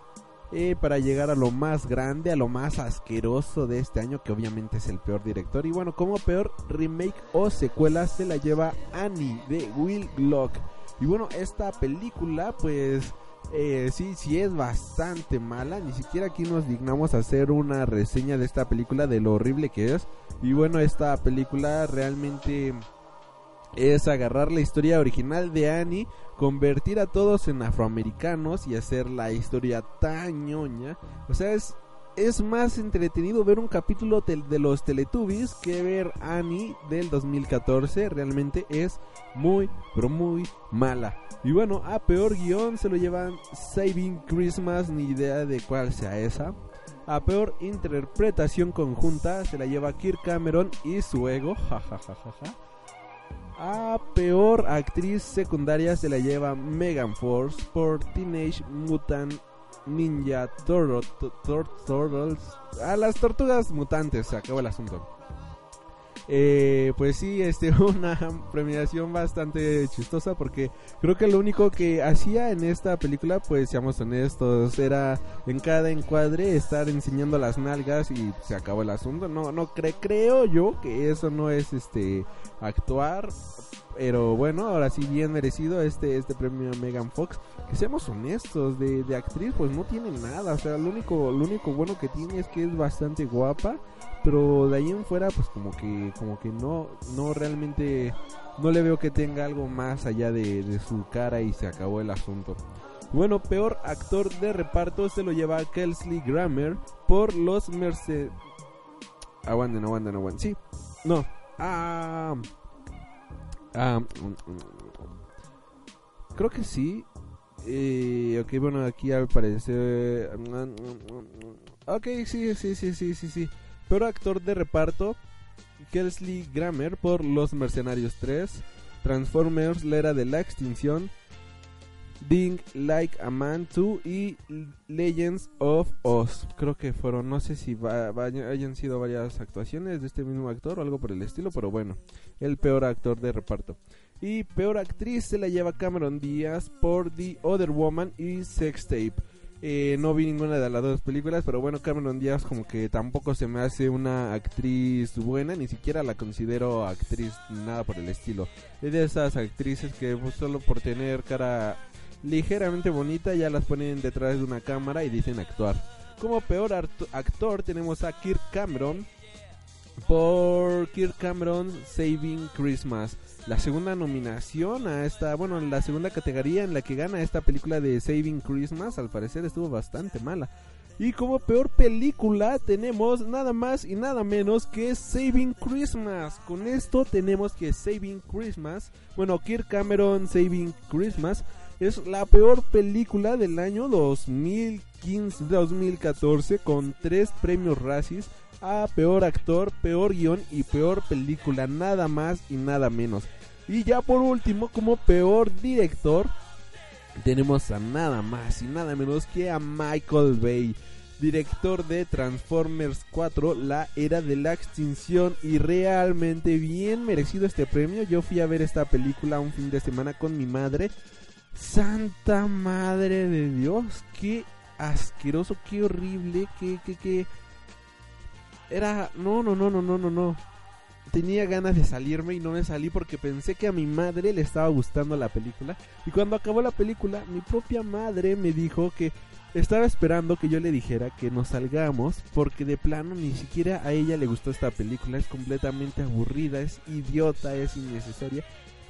eh, para llegar a lo más grande, a lo más asqueroso de este año, que obviamente es el peor director. Y bueno, como peor remake o secuela se la lleva Annie de Will Glock. Y bueno, esta película, pues eh, sí, sí es bastante mala. Ni siquiera aquí nos dignamos a hacer una reseña de esta película, de lo horrible que es. Y bueno, esta película realmente es agarrar la historia original de Annie, convertir a todos en afroamericanos y hacer la historia tan ñoña. O sea, es, es más entretenido ver un capítulo de los Teletubbies que ver Annie del 2014. Realmente es muy, pero muy mala. Y bueno, a peor guion se lo llevan Saving Christmas, ni idea de cuál sea esa. A peor interpretación conjunta se la lleva Kirk Cameron y su ego. jajajaja. A peor actriz secundaria se la lleva Megan Force por Teenage Mutant Ninja Turtle- tu- tur- Turtles. A las tortugas mutantes, se acabó el asunto. Eh, pues sí, este, una premiación bastante chistosa porque creo que lo único que hacía en esta película, pues seamos honestos, era en cada encuadre estar enseñando las nalgas y se acabó el asunto. No, no cre- creo yo que eso no es este actuar, pero bueno, ahora sí bien merecido este este premio a Megan Fox. Que seamos honestos, de, de actriz pues no tiene nada, o sea, lo único lo único bueno que tiene es que es bastante guapa, pero de ahí en fuera pues como que como que no no realmente no le veo que tenga algo más allá de, de su cara y se acabó el asunto. Bueno, peor actor de reparto se lo lleva Kelsey Grammer por los Merced... Aguanten, aguanten, aguanten. Sí, no. Ah, mm, mm, creo que sí. Eh, ok, bueno, aquí al parecer... Ok, sí, sí, sí, sí, sí, sí. Peor actor de reparto, Kelsey Grammer por Los Mercenarios 3, Transformers, la era de la extinción, Ding Like a Man 2 y Legends of Oz. Creo que fueron, no sé si va- hayan sido varias actuaciones de este mismo actor o algo por el estilo, pero bueno, el peor actor de reparto. Y peor actriz se la lleva Cameron Díaz por The Other Woman y Sex Tape. Eh, no vi ninguna de las dos películas, pero bueno, Cameron Díaz como que tampoco se me hace una actriz buena, ni siquiera la considero actriz, nada por el estilo. Es de esas actrices que pues, solo por tener cara ligeramente bonita ya las ponen detrás de una cámara y dicen actuar. Como peor actor tenemos a Kirk Cameron por Kirk Cameron Saving Christmas. La segunda nominación a esta, bueno, la segunda categoría en la que gana esta película de Saving Christmas, al parecer estuvo bastante mala. Y como peor película tenemos nada más y nada menos que Saving Christmas. Con esto tenemos que Saving Christmas, bueno, Kirk Cameron Saving Christmas es la peor película del año 2015-2014 con tres premios Razzies a peor actor, peor guion y peor película, nada más y nada menos. Y ya por último, como peor director, tenemos a nada más y nada menos que a Michael Bay, director de Transformers 4, La Era de la Extinción y realmente bien merecido este premio. Yo fui a ver esta película un fin de semana con mi madre. Santa madre de Dios, qué asqueroso, qué horrible, qué, qué, qué... Era... No, no, no, no, no, no, no tenía ganas de salirme y no me salí porque pensé que a mi madre le estaba gustando la película. Y cuando acabó la película, mi propia madre me dijo que estaba esperando que yo le dijera que nos salgamos porque de plano ni siquiera a ella le gustó esta película. Es completamente aburrida, es idiota, es innecesaria.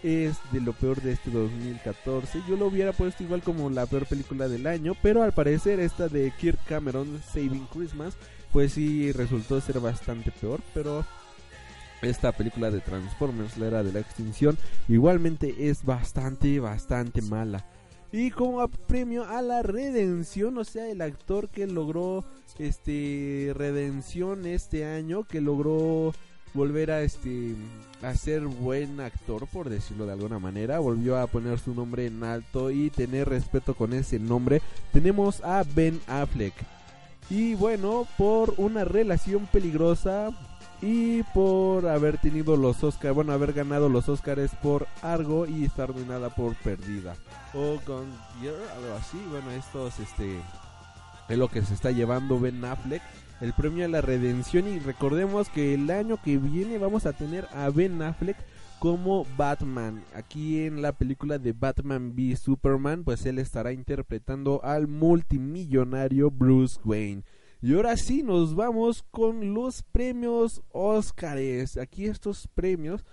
Es de lo peor de este 2014. Yo lo hubiera puesto igual como la peor película del año, pero al parecer esta de Kirk Cameron, Saving Christmas, pues sí resultó ser bastante peor, pero esta película de Transformers, la era de la extinción, igualmente es bastante, bastante mala. Y como premio a la redención, o sea, el actor que logró este redención este año, que logró volver a este ser buen actor por decirlo de alguna manera, volvió a poner su nombre en alto y tener respeto con ese nombre. Tenemos a Ben Affleck. Y bueno, por una relación peligrosa y por haber tenido los Oscars, bueno, haber ganado los Oscars por Argo y estar nominada por Perdida o con algo así. Bueno, estos este es lo que se está llevando Ben Affleck, el premio a la redención y recordemos que el año que viene vamos a tener a Ben Affleck como Batman. Aquí en la película de Batman v Superman, pues él estará interpretando al multimillonario Bruce Wayne. Y ahora sí, nos vamos con los premios Óscares. Aquí estos premios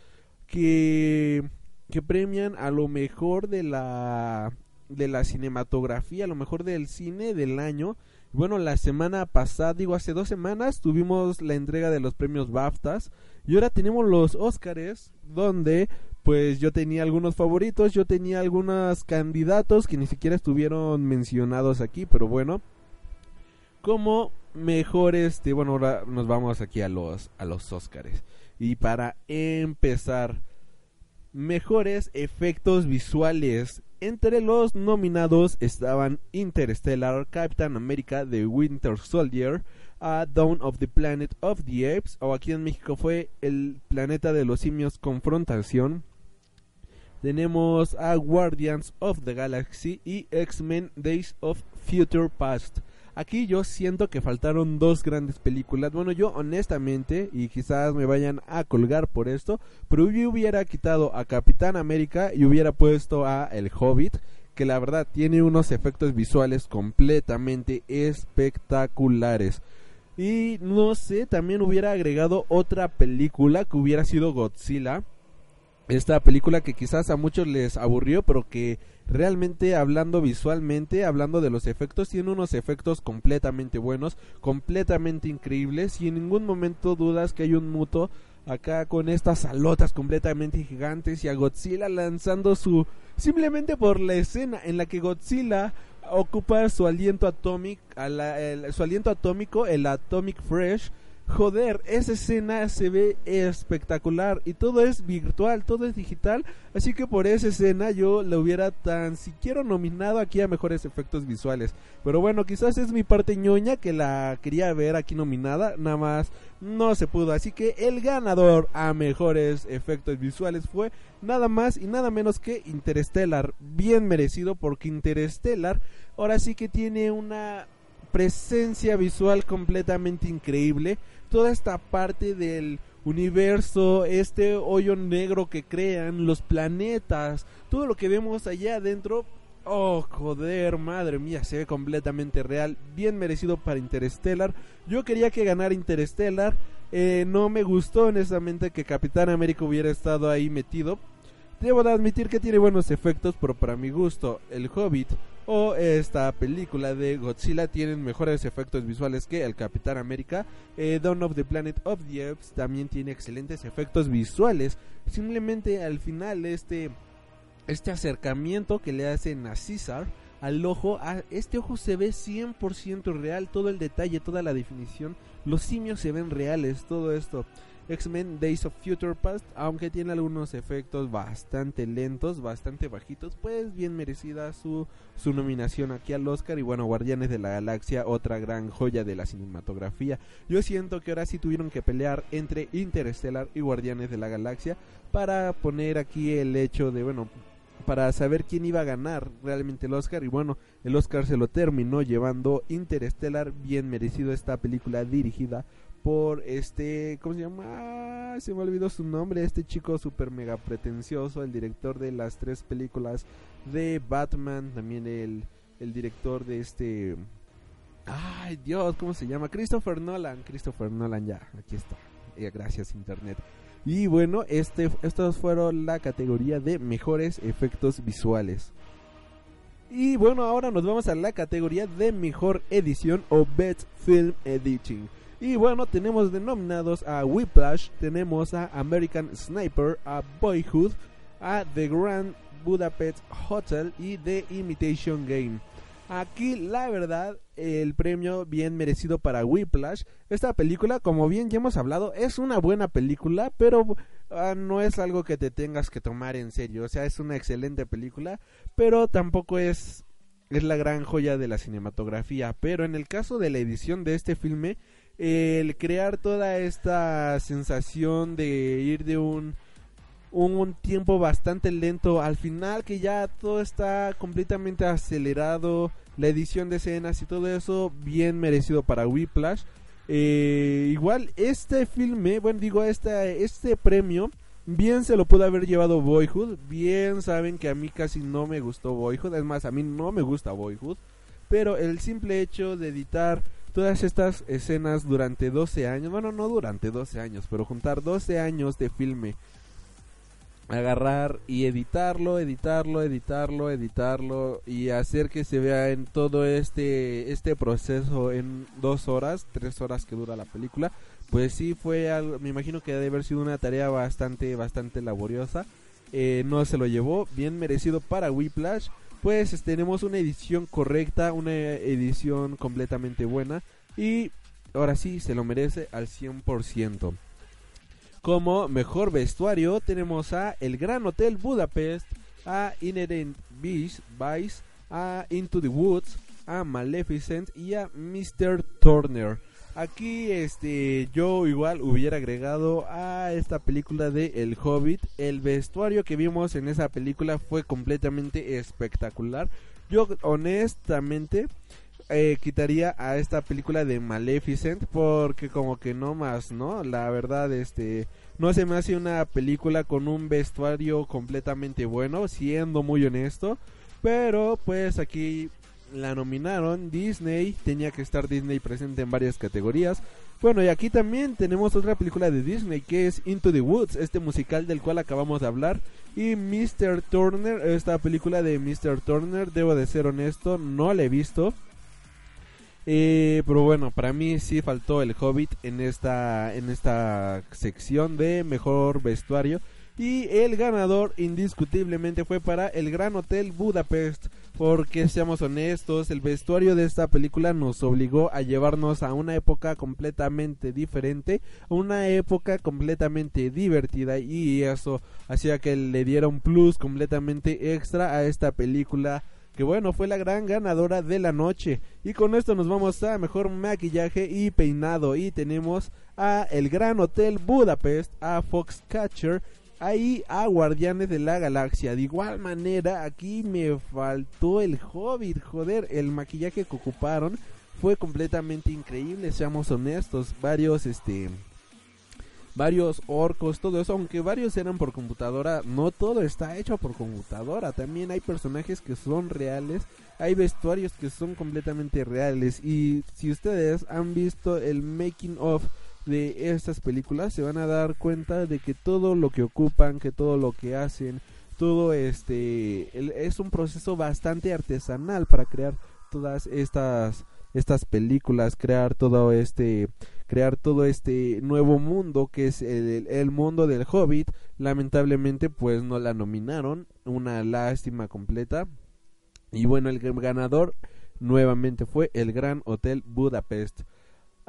que, que premian a lo mejor de la, de la cinematografía, a lo mejor del cine del año. Bueno, la semana pasada, digo hace dos semanas, tuvimos la entrega de los premios BAFTAs. Y ahora tenemos los Óscares, donde pues yo tenía algunos favoritos, yo tenía algunos candidatos que ni siquiera estuvieron mencionados aquí, pero bueno. Como mejor este, bueno, ahora nos vamos aquí a los a los. Y para empezar, mejores efectos visuales. Entre los nominados estaban Interstellar, Captain America, The Winter Soldier, a Dawn of the Planet of the Apes, o aquí en México fue El Planeta de los Simios Confrontación. Tenemos a Guardians of the Galaxy y X-Men Days of Future Past. Aquí yo siento que faltaron dos grandes películas. Bueno, yo honestamente, y quizás me vayan a colgar por esto, pero yo hubiera quitado a Capitán América y hubiera puesto a El Hobbit, que la verdad tiene unos efectos visuales completamente espectaculares. Y no sé, también hubiera agregado otra película que hubiera sido Godzilla. Esta película que quizás a muchos les aburrió, pero que realmente hablando visualmente, hablando de los efectos, tiene unos efectos completamente buenos, completamente increíbles y en ningún momento dudas que hay un muto acá con estas alotas completamente gigantes y a Godzilla lanzando su simplemente por la escena en la que Godzilla ocupa su aliento atómico, su aliento atómico, el Atomic Fresh joder, esa escena se ve espectacular y todo es virtual, todo es digital, así que por esa escena yo le hubiera tan siquiera nominado aquí a mejores efectos visuales. Pero bueno, quizás es mi parte ñoña que la quería ver aquí nominada, nada más no se pudo, así que el ganador a mejores efectos visuales fue nada más y nada menos que Interstellar, bien merecido porque Interstellar ahora sí que tiene una presencia visual completamente increíble toda esta parte del universo, este hoyo negro que crean, los planetas, todo lo que vemos allá adentro. Oh, joder, madre mía, se ve completamente real. Bien merecido para Interstellar. Yo quería que ganara Interstellar. Eh, no me gustó honestamente que Capitán América hubiera estado ahí metido. Debo de admitir que tiene buenos efectos, pero para mi gusto, el Hobbit o esta película de Godzilla tienen mejores efectos visuales que el Capitán América. Eh, Dawn of the Planet of the Apes también tiene excelentes efectos visuales. Simplemente al final este este acercamiento que le hacen a César al ojo, a este ojo se ve 100% real, todo el detalle, toda la definición, los simios se ven reales, todo esto. X-Men Days of Future Past, aunque tiene algunos efectos bastante lentos, bastante bajitos, pues bien merecida su, su nominación aquí al Oscar. Y bueno, Guardianes de la Galaxia, otra gran joya de la cinematografía. Yo siento que ahora sí tuvieron que pelear entre Interstellar y Guardianes de la Galaxia para poner aquí el hecho de, bueno, para saber quién iba a ganar realmente el Oscar y bueno, el Oscar se lo terminó llevando Interstellar, bien merecido esta película dirigida por este, ¿cómo se llama? Se me olvidó su nombre, este chico super mega pretencioso, el director de las tres películas de Batman, también el, el director de este... Ay Dios, ¿cómo se llama? Christopher Nolan, Christopher Nolan ya, aquí está. Eh, gracias Internet. Y bueno, este, estos fueron la categoría de mejores efectos visuales. Y bueno, ahora nos vamos a la categoría de mejor edición o Best Film Editing. Y bueno, tenemos denominados a Whiplash, tenemos a American Sniper, a Boyhood, a The Grand Budapest Hotel y The Imitation Game. Aquí la verdad, el premio bien merecido para Whiplash. Esta película, como bien ya hemos hablado, es una buena película, pero ah, no es algo que te tengas que tomar en serio. O sea, es una excelente película, pero tampoco es, es la gran joya de la cinematografía. Pero en el caso de la edición de este filme, el crear toda esta sensación de ir de un, un, tiempo bastante lento al final que ya todo está completamente acelerado, la edición de escenas y todo eso bien merecido para Whiplash. Eh, igual este filme, bueno digo este, este premio bien se lo pudo haber llevado Boyhood, bien saben que a mí casi no me gustó Boyhood, es más a mí no me gusta Boyhood, pero el simple hecho de editar todas estas escenas durante 12 años, bueno, no durante 12 años, pero juntar 12 años de filme, agarrar y editarlo, editarlo, editarlo, editarlo y hacer que se vea en todo este este proceso en dos horas, tres horas que dura la película, pues sí fue algo, me imagino que debe haber sido una tarea bastante, bastante laboriosa. Eh, no se lo llevó, bien merecido para Whiplash pues tenemos una edición correcta, una edición completamente buena y ahora sí se lo merece al 100%. Como mejor vestuario tenemos a El Gran Hotel Budapest, a Inherent Beast, Vice, a Into the Woods, a Maleficent y a Mr. Turner. Aquí este yo igual hubiera agregado a esta película de El Hobbit. El vestuario que vimos en esa película fue completamente espectacular. Yo honestamente eh, quitaría a esta película de Maleficent porque como que no más, ¿no? La verdad este no se me hace una película con un vestuario completamente bueno, siendo muy honesto. Pero pues aquí la nominaron Disney, tenía que estar Disney presente en varias categorías. Bueno, y aquí también tenemos otra película de Disney que es Into the Woods, este musical del cual acabamos de hablar. Y Mr. Turner, esta película de Mr. Turner, debo de ser honesto, no la he visto. Eh, pero bueno, para mí sí faltó el Hobbit en esta, en esta sección de mejor vestuario. Y el ganador indiscutiblemente fue para el Gran Hotel Budapest. Porque seamos honestos, el vestuario de esta película nos obligó a llevarnos a una época completamente diferente, una época completamente divertida y eso hacía que le diera un plus completamente extra a esta película que bueno, fue la gran ganadora de la noche. Y con esto nos vamos a mejor maquillaje y peinado. Y tenemos a El Gran Hotel Budapest, a Foxcatcher ahí a Guardianes de la Galaxia. De igual manera, aquí me faltó el Hobbit. Joder, el maquillaje que ocuparon fue completamente increíble, seamos honestos. Varios, este. Varios orcos, todo eso, aunque varios eran por computadora, no todo está hecho por computadora. También hay personajes que son reales, hay vestuarios que son completamente reales. Y si ustedes han visto el making of de estas películas se van a dar cuenta de que todo lo que ocupan, que todo lo que hacen, todo este es un proceso bastante artesanal para crear todas estas estas películas, crear todo este crear todo este nuevo mundo que es el, el mundo del Hobbit. Lamentablemente pues no la nominaron, una lástima completa. Y bueno, el ganador nuevamente fue el Gran Hotel Budapest.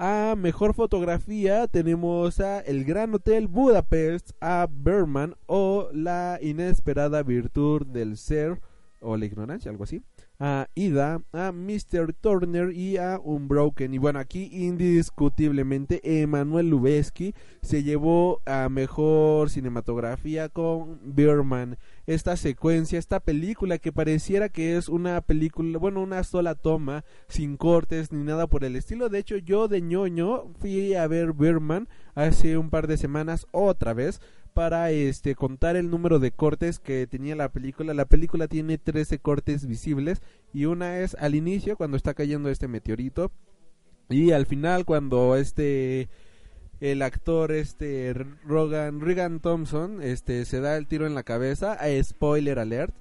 A mejor fotografía tenemos a El Gran Hotel Budapest, a Berman o La Inesperada Virtud del Ser o la ignorancia, algo así. A Ida, a Mr. Turner y a Unbroken. Y bueno, aquí indiscutiblemente Emanuel Lubezki se llevó a mejor cinematografía con Berman esta secuencia, esta película que pareciera que es una película, bueno, una sola toma, sin cortes ni nada por el estilo. De hecho, yo de ñoño fui a ver Birdman hace un par de semanas otra vez para este contar el número de cortes que tenía la película. La película tiene 13 cortes visibles y una es al inicio cuando está cayendo este meteorito y al final cuando este el actor este Rogan Regan Thompson este se da el tiro en la cabeza, spoiler alert.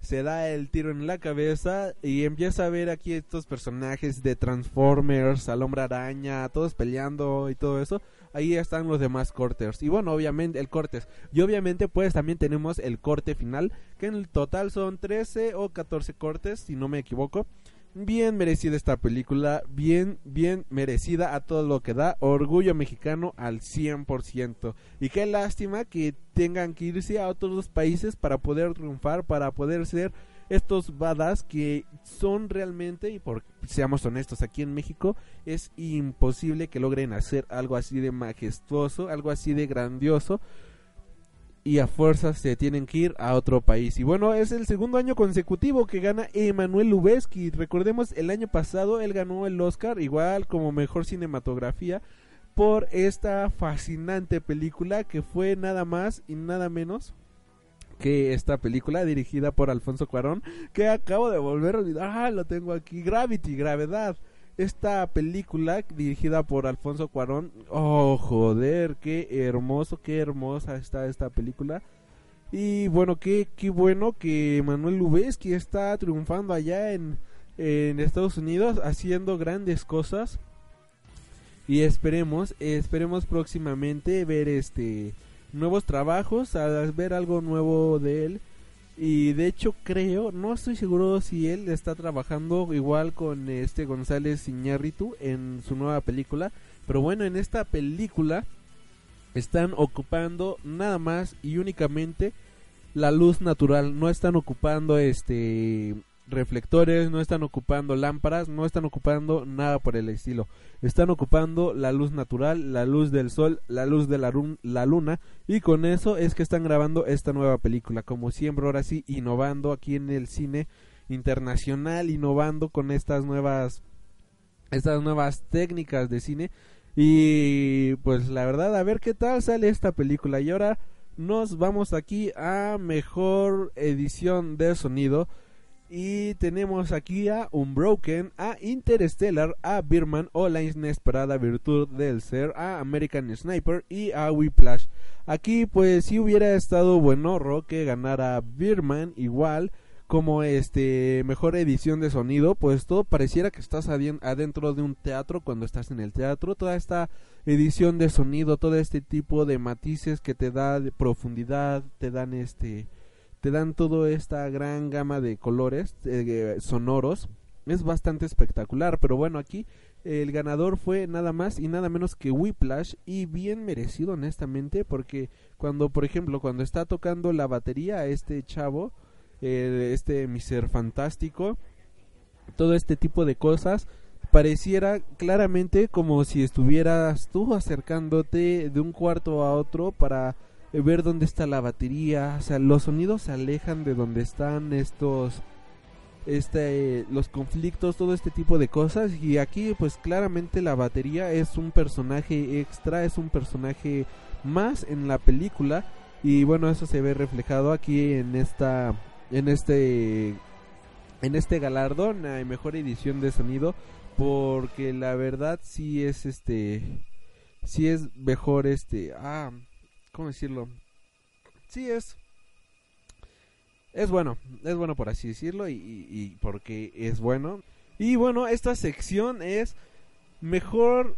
Se da el tiro en la cabeza y empieza a ver aquí estos personajes de Transformers, al hombre araña, todos peleando y todo eso. Ahí están los demás cortes. Y bueno, obviamente el cortes. Y obviamente pues también tenemos el corte final, que en el total son 13 o 14 cortes, si no me equivoco. Bien merecida esta película, bien, bien merecida a todo lo que da, orgullo mexicano al 100%. Y qué lástima que tengan que irse a otros países para poder triunfar, para poder ser estos badas que son realmente, y por seamos honestos, aquí en México es imposible que logren hacer algo así de majestuoso, algo así de grandioso y a fuerzas se tienen que ir a otro país. Y bueno, es el segundo año consecutivo que gana Emanuel Lubezki. Recordemos, el año pasado él ganó el Oscar, igual como mejor cinematografía, por esta fascinante película que fue nada más y nada menos que esta película dirigida por Alfonso Cuarón, que acabo de volver a olvidar, ah, lo tengo aquí, Gravity, Gravedad. Esta película dirigida por Alfonso Cuarón, oh joder, qué hermoso, qué hermosa está esta película. Y bueno, qué, qué bueno que Manuel Lubezki está triunfando allá en, en Estados Unidos, haciendo grandes cosas. Y esperemos, esperemos próximamente ver este nuevos trabajos, a ver algo nuevo de él. Y de hecho creo, no estoy seguro si él está trabajando igual con este González Iñárritu en su nueva película, pero bueno, en esta película están ocupando nada más y únicamente la luz natural, no están ocupando este reflectores, no están ocupando lámparas, no están ocupando nada por el estilo. Están ocupando la luz natural, la luz del sol, la luz de la, la luna y con eso es que están grabando esta nueva película. Como siempre, ahora sí, innovando aquí en el cine internacional, innovando con estas nuevas estas nuevas técnicas de cine y pues la verdad a ver qué tal sale esta película y ahora nos vamos aquí a mejor edición de sonido y tenemos aquí a Unbroken, a Interstellar, a Birman o la inesperada virtud del ser, a American Sniper y a Whiplash. Aquí pues si hubiera estado buenorro que ganara Birman igual como este mejor edición de sonido, pues todo pareciera que estás adentro de un teatro cuando estás en el teatro, toda esta edición de sonido, todo este tipo de matices que te da de profundidad, te dan este te dan toda esta gran gama de colores eh, sonoros. Es bastante espectacular, pero bueno, aquí el ganador fue nada más y nada menos que Whiplash y bien merecido honestamente porque cuando por ejemplo cuando está tocando la batería este chavo este mi ser fantástico todo este tipo de cosas pareciera claramente como si estuvieras tú acercándote de un cuarto a otro para ver dónde está la batería, o sea, los sonidos se alejan de donde están estos este los conflictos, todo este tipo de cosas. Y aquí pues claramente la batería es un personaje extra, es un personaje más en la película. Y bueno, eso se ve reflejado aquí en esta en este en este galardón a mejor edición de sonido. Porque la verdad sí es este sí es mejor este ah cómo decirlo sí es es bueno, es bueno por así decirlo y, porque es bueno. Y bueno, esta sección es mejor,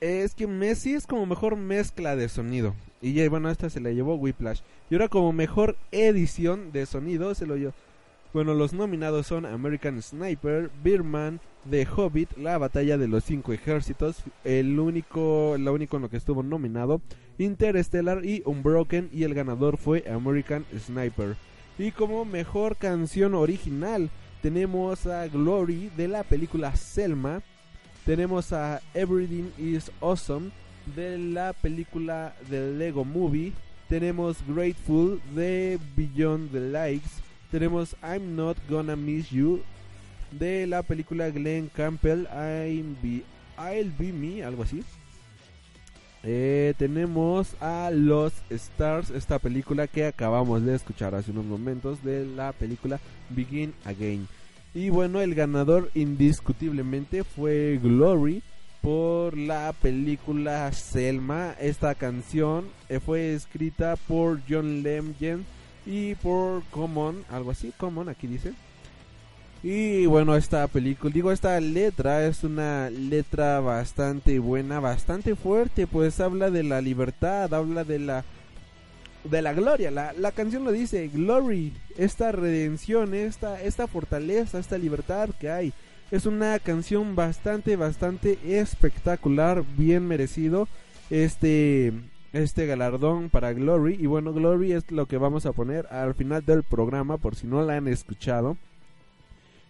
es que Messi es como mejor mezcla de sonido. Y ya, bueno, esta se la llevó Whiplash. Y ahora como mejor edición de sonido se lo. Bueno, los nominados son American Sniper, Birman, The Hobbit, La Batalla de los Cinco Ejércitos, el único, en lo que estuvo nominado, Interstellar y Unbroken, y el ganador fue American Sniper. Y como mejor canción original tenemos a Glory de la película Selma, tenemos a Everything is Awesome de la película The Lego Movie, tenemos Grateful de Beyond the Likes, tenemos I'm Not Gonna Miss You de la película Glenn Campbell, be, I'll Be Me, algo así. Eh, tenemos a Los Stars, esta película que acabamos de escuchar hace unos momentos de la película Begin Again. Y bueno, el ganador indiscutiblemente fue Glory por la película Selma. Esta canción eh, fue escrita por John Legend y por Common, algo así, Common aquí dice. Y bueno, esta película, digo, esta letra es una letra bastante buena, bastante fuerte, pues habla de la libertad, habla de la de la gloria. La, la canción lo dice, glory, esta redención, esta esta fortaleza, esta libertad que hay. Es una canción bastante bastante espectacular, bien merecido este este galardón para Glory y bueno, Glory es lo que vamos a poner al final del programa por si no la han escuchado.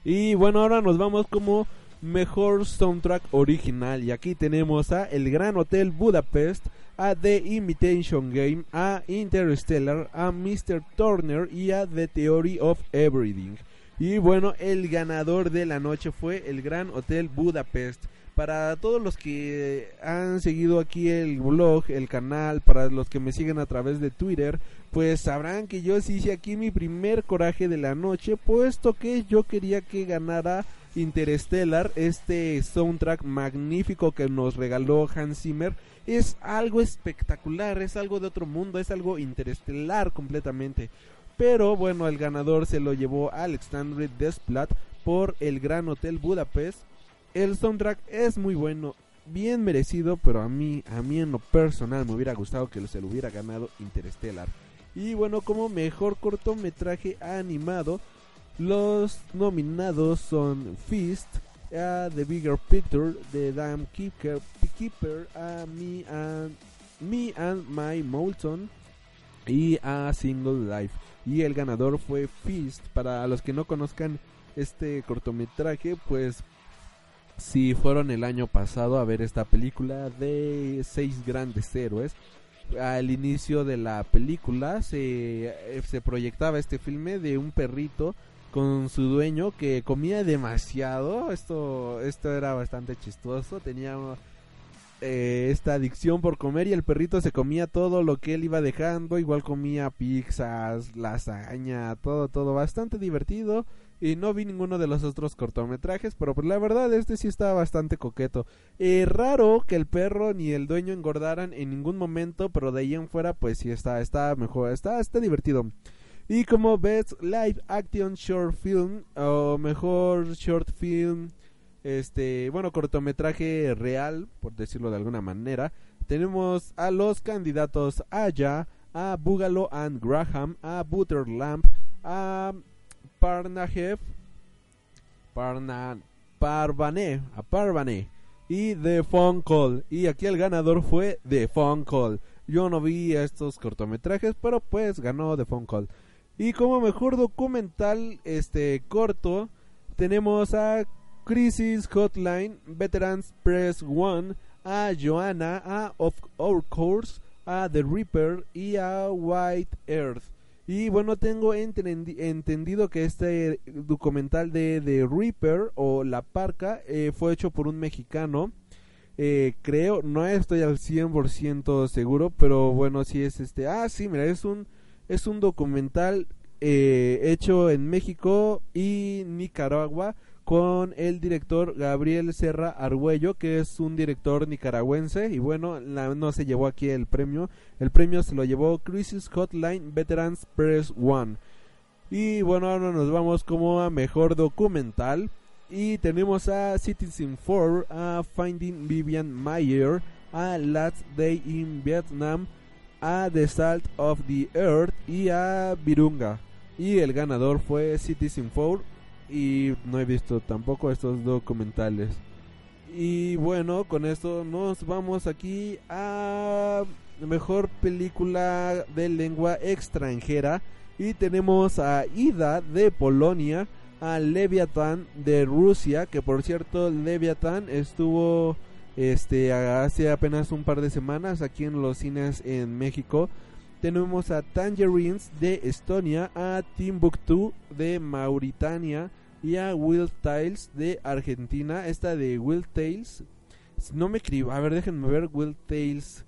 Y bueno, ahora nos vamos como mejor soundtrack original. Y aquí tenemos a El Gran Hotel Budapest, a The Imitation Game, a Interstellar, a Mr. Turner y a The Theory of Everything. Y bueno, el ganador de la noche fue El Gran Hotel Budapest. Para todos los que han seguido aquí el blog, el canal, para los que me siguen a través de Twitter, pues sabrán que yo hice aquí mi primer coraje de la noche, puesto que yo quería que ganara Interstellar, este soundtrack magnífico que nos regaló Hans Zimmer. Es algo espectacular, es algo de otro mundo, es algo interestelar completamente. Pero bueno, el ganador se lo llevó Alexandre Desplat por el Gran Hotel Budapest. El soundtrack es muy bueno, bien merecido, pero a mí, a mí en lo personal me hubiera gustado que se lo hubiera ganado Interstellar. Y bueno, como mejor cortometraje animado, los nominados son Fist, a The Bigger Picture, The Damn Keeper, Keeper a Me and, Me and My Molton y a Single Life. Y el ganador fue Fist. Para los que no conozcan este cortometraje, pues si fueron el año pasado a ver esta película de seis grandes héroes, al inicio de la película se, eh, se proyectaba este filme de un perrito con su dueño que comía demasiado. Esto, esto era bastante chistoso. Tenía eh, esta adicción por comer y el perrito se comía todo lo que él iba dejando. Igual comía pizzas, lasaña, todo, todo. Bastante divertido. Y no vi ninguno de los otros cortometrajes, pero pues la verdad este sí estaba bastante coqueto. Eh, raro que el perro ni el dueño engordaran en ningún momento, pero de ahí en fuera pues sí está, está mejor, está, está divertido. Y como Best Live Action Short Film o mejor Short Film, este, bueno, cortometraje real, por decirlo de alguna manera, tenemos a los candidatos Aya, a Bugalo and Graham, a Butter Lamp, a Parnahev, Parna, Parvané, a y The Phone Call. Y aquí el ganador fue The Phone Call. Yo no vi estos cortometrajes, pero pues ganó The Phone Call. Y como mejor documental este corto tenemos a Crisis Hotline, Veterans Press One, a Joanna, a Of Our Course, a The Reaper y a White Earth. Y bueno, tengo entendi- entendido que este documental de The Reaper o La Parca eh, fue hecho por un mexicano. Eh, creo, no estoy al 100% seguro, pero bueno, sí es este. Ah, sí, mira, es un, es un documental eh, hecho en México y Nicaragua con el director Gabriel Serra Argüello, que es un director nicaragüense y bueno, la- no se llevó aquí el premio, el premio se lo llevó Crisis Hotline Veterans Press One. Y bueno, ahora nos vamos como a mejor documental. Y tenemos a Citizen 4, a Finding Vivian Mayer, a Last Day in Vietnam, a The Salt of the Earth y a Virunga. Y el ganador fue Citizen 4 y no he visto tampoco estos documentales. Y bueno, con esto nos vamos aquí a mejor película de lengua extranjera y tenemos a Ida de Polonia, a Leviathan de Rusia, que por cierto Leviathan estuvo este hace apenas un par de semanas aquí en los cines en México. Tenemos a Tangerines de Estonia, a Timbuktu de Mauritania y a Will Tales de Argentina. Esta de Will Tales, no me escribo, a ver, déjenme ver Will Tales.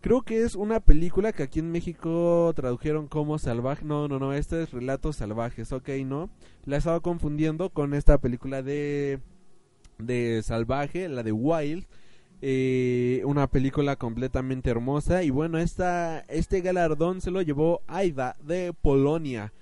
Creo que es una película que aquí en México tradujeron como salvaje. No, no, no, esta es Relatos Salvajes, ok, no. La estaba confundiendo con esta película de, de Salvaje, la de Wild. Eh, una película completamente hermosa. Y bueno, esta, este galardón se lo llevó Aida de Polonia,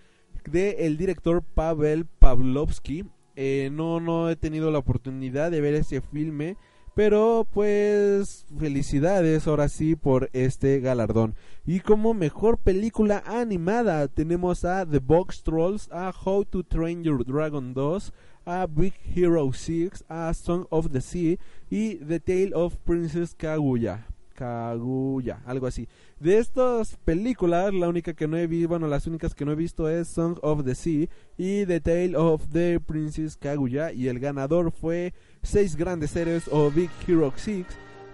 de el director Pavel Pavlovsky. Eh, no, no he tenido la oportunidad de ver ese filme. Pero pues felicidades ahora sí por este galardón. Y como mejor película animada tenemos a The Box Trolls, a How to Train Your Dragon 2, a Big Hero 6, a Song of the Sea y The Tale of Princess Kaguya. Kaguya, algo así. De estas películas, la única que no he visto, bueno, las únicas que no he visto es Song of the Sea y The Tale of the Princess Kaguya. Y el ganador fue Seis Grandes Héroes o Big Hero 6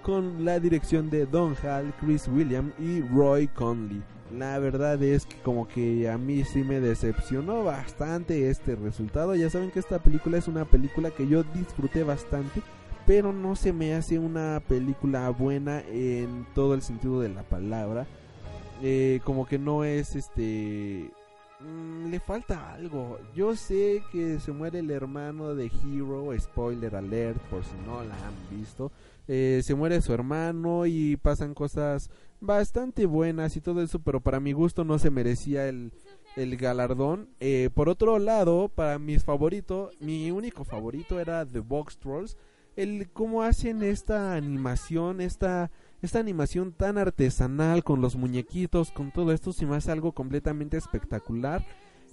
con la dirección de Don Hall, Chris William y Roy Conley. La verdad es que como que a mí sí me decepcionó bastante este resultado. Ya saben que esta película es una película que yo disfruté bastante pero no se me hace una película buena en todo el sentido de la palabra. Eh, como que no es este... Mm, le falta algo. Yo sé que se muere el hermano de Hero, spoiler alert por si no la han visto. Eh, se muere su hermano y pasan cosas bastante buenas y todo eso, pero para mi gusto no se merecía el, el galardón. Eh, por otro lado, para mis favoritos, mi único favorito era The Box Trolls el cómo hacen esta animación, esta, esta animación tan artesanal con los muñequitos, con todo esto, se me hace algo completamente espectacular.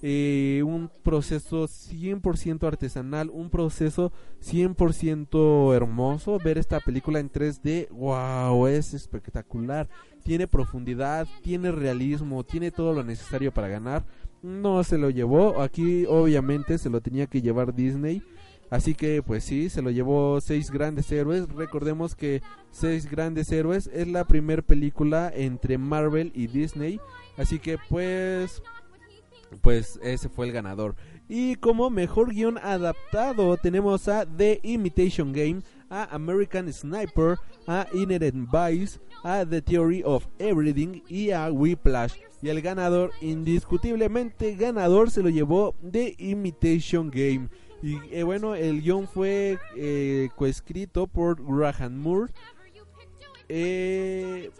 Eh, un proceso 100% artesanal, un proceso 100% hermoso. Ver esta película en 3D, wow, es espectacular. Tiene profundidad, tiene realismo, tiene todo lo necesario para ganar. No se lo llevó, aquí obviamente se lo tenía que llevar Disney. Así que pues sí, se lo llevó Seis Grandes Héroes. Recordemos que Seis Grandes Héroes es la primera película entre Marvel y Disney. Así que pues pues ese fue el ganador. Y como mejor guion adaptado tenemos a The Imitation Game, a American Sniper, a Inherent Vice, a The Theory of Everything y a Whiplash. Y el ganador, indiscutiblemente ganador, se lo llevó The Imitation Game. Y eh, bueno, el guion fue eh, coescrito por Graham Moore. Eh,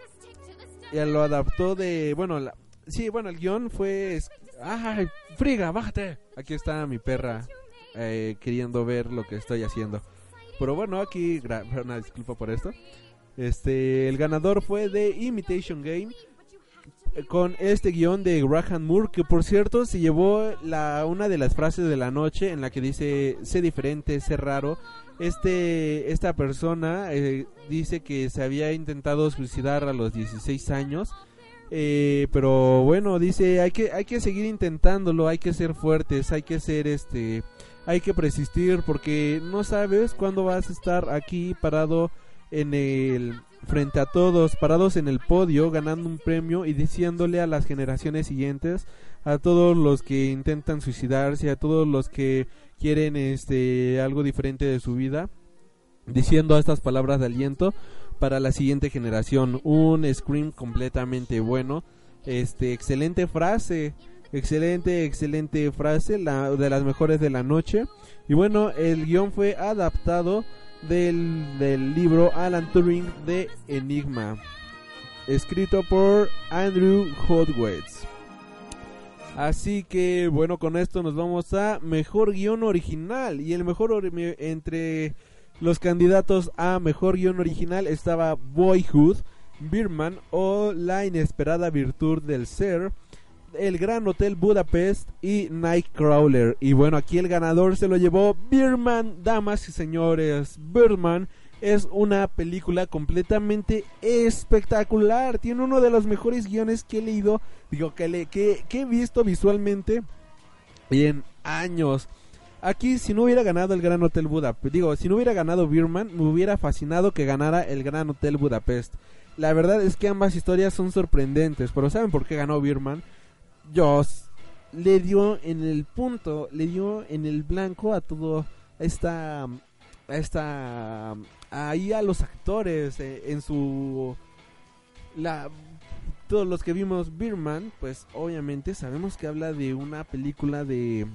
lo adaptó de. Bueno, la, sí, bueno, el guion fue. ¡Ay, friga, bájate! Aquí está mi perra eh, queriendo ver lo que estoy haciendo. Pero bueno, aquí. Una disculpa por esto. Este, el ganador fue de Imitation Game con este guion de Graham Moore, que por cierto se llevó la, una de las frases de la noche en la que dice, sé diferente, sé raro. Este, esta persona eh, dice que se había intentado suicidar a los 16 años. Eh, pero bueno, dice, hay que, hay que seguir intentándolo, hay que ser fuertes, hay que ser este, hay que persistir porque no sabes cuándo vas a estar aquí parado en el frente a todos, parados en el podio, ganando un premio y diciéndole a las generaciones siguientes, a todos los que intentan suicidarse, a todos los que quieren este algo diferente de su vida, diciendo estas palabras de aliento para la siguiente generación, un scream completamente bueno, este excelente frase, excelente excelente frase, la de las mejores de la noche. Y bueno, el guion fue adaptado del, del libro Alan Turing de Enigma, escrito por Andrew Hodgwitz. Así que bueno, con esto nos vamos a mejor guion original. Y el mejor entre los candidatos a mejor guion original estaba Boyhood, Birman o La inesperada virtud del ser. El Gran Hotel Budapest y Nightcrawler. Y bueno, aquí el ganador se lo llevó Birman, damas y señores. Birdman es una película completamente espectacular. Tiene uno de los mejores guiones que he leído, digo, que, le, que, que he visto visualmente en años. Aquí, si no hubiera ganado el Gran Hotel Budapest, digo, si no hubiera ganado Birman, me hubiera fascinado que ganara el Gran Hotel Budapest. La verdad es que ambas historias son sorprendentes, pero ¿saben por qué ganó Birman? Joss le dio en el punto, le dio en el blanco a todo esta, a esta, ahí a los actores eh, en su, la, todos los que vimos Birman, pues obviamente sabemos que habla de una película de,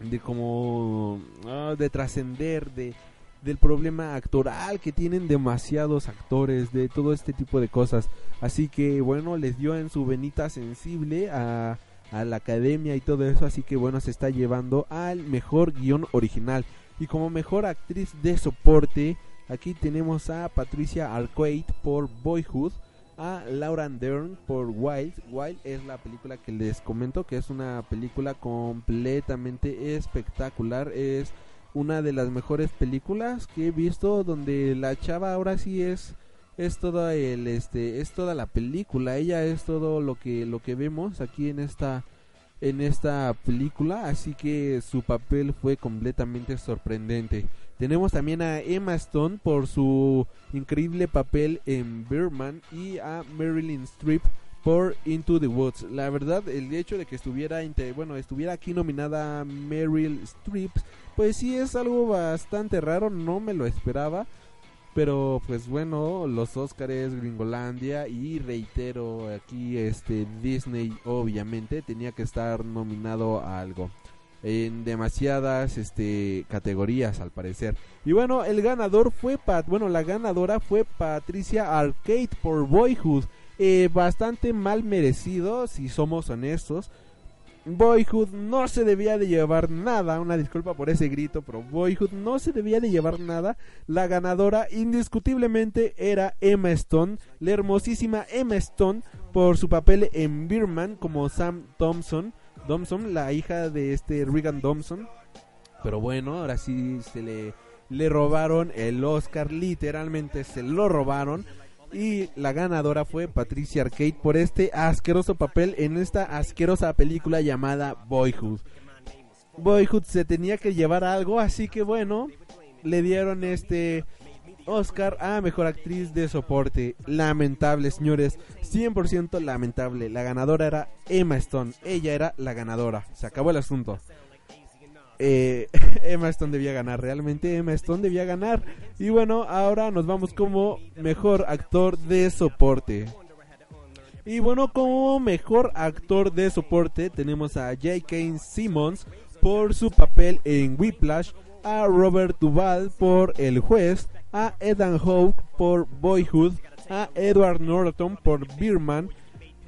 de como, ah, de trascender, de del problema actoral que tienen demasiados actores, de todo este tipo de cosas. Así que bueno, les dio en su venita sensible a, la academia y todo eso. Así que bueno, se está llevando al mejor guion original. Y como mejor actriz de soporte, aquí tenemos a Patricia Arquette por Boyhood, a Laura Dern por Wild. Wild es la película que les comento que es una película completamente espectacular. Es una de las mejores películas que he visto donde la chava ahora sí es es toda el este es toda la película. Ella es todo lo que lo que vemos aquí en esta en esta película. Así que su papel fue completamente sorprendente. Tenemos también a Emma Stone por su increíble papel en Birdman y a Marilyn Streep por Into the Woods. La verdad, el hecho de que estuviera, bueno, estuviera aquí nominada Meryl Streep, pues sí es algo bastante raro, no me lo esperaba. Pero pues bueno, los Óscares, Gringolandia y reitero aquí este Disney obviamente tenía que estar nominado a algo en demasiadas este categorías al parecer. Y bueno, el ganador fue Pat, bueno, la ganadora fue Patricia Arcade por Boyhood. Eh, bastante mal merecido, si somos honestos. Boyhood no se debía de llevar nada, una disculpa por ese grito, pero Boyhood no se debía de llevar nada. La ganadora indiscutiblemente era Emma Stone, la hermosísima Emma Stone, por su papel en Birman como Sam Thompson, Thompson, la hija de este Regan Thompson. Pero bueno, ahora sí se le, le robaron el Oscar, literalmente se lo robaron. Y la ganadora fue Patricia Arcade por este asqueroso papel en esta asquerosa película llamada Boyhood. Boyhood se tenía que llevar algo, así que bueno, le dieron este Oscar a Mejor Actriz de Soporte. Lamentable, señores, 100% lamentable. La ganadora era Emma Stone, ella era la ganadora. Se acabó el asunto. Eh, Emma Stone debía ganar, realmente Emma Stone debía ganar. Y bueno, ahora nos vamos como mejor actor de soporte. Y bueno, como mejor actor de soporte tenemos a J.K. Simmons por su papel en Whiplash, a Robert Duvall por El Juez, a Ethan Hawke por Boyhood, a Edward Norton por Birman,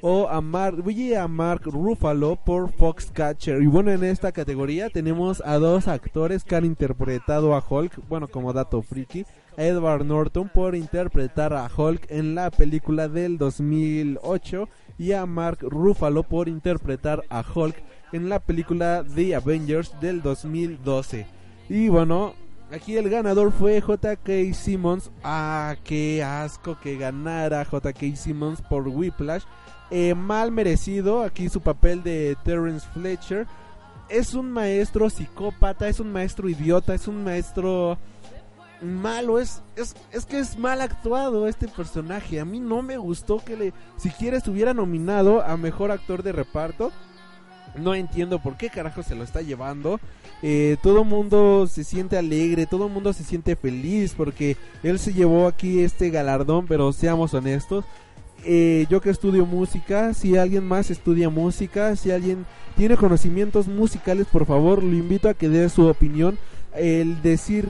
o a Mark, y a Mark Ruffalo por Foxcatcher. Y bueno, en esta categoría tenemos a dos actores que han interpretado a Hulk, bueno, como dato friki, a Edward Norton por interpretar a Hulk en la película del 2008 y a Mark Ruffalo por interpretar a Hulk en la película The Avengers del 2012. Y bueno, aquí el ganador fue JK Simmons. Ah, qué asco que ganara JK Simmons por Whiplash. Eh, mal merecido aquí su papel de Terrence Fletcher. Es un maestro psicópata, es un maestro idiota, es un maestro malo, es, es, es que es mal actuado este personaje. A mí no me gustó que le siquiera estuviera nominado a mejor actor de reparto. No entiendo por qué carajo se lo está llevando. Eh, todo mundo se siente alegre, todo mundo se siente feliz porque él se llevó aquí este galardón, pero seamos honestos. Eh, yo que estudio música, si alguien más estudia música, si alguien tiene conocimientos musicales, por favor, lo invito a que dé su opinión. El decir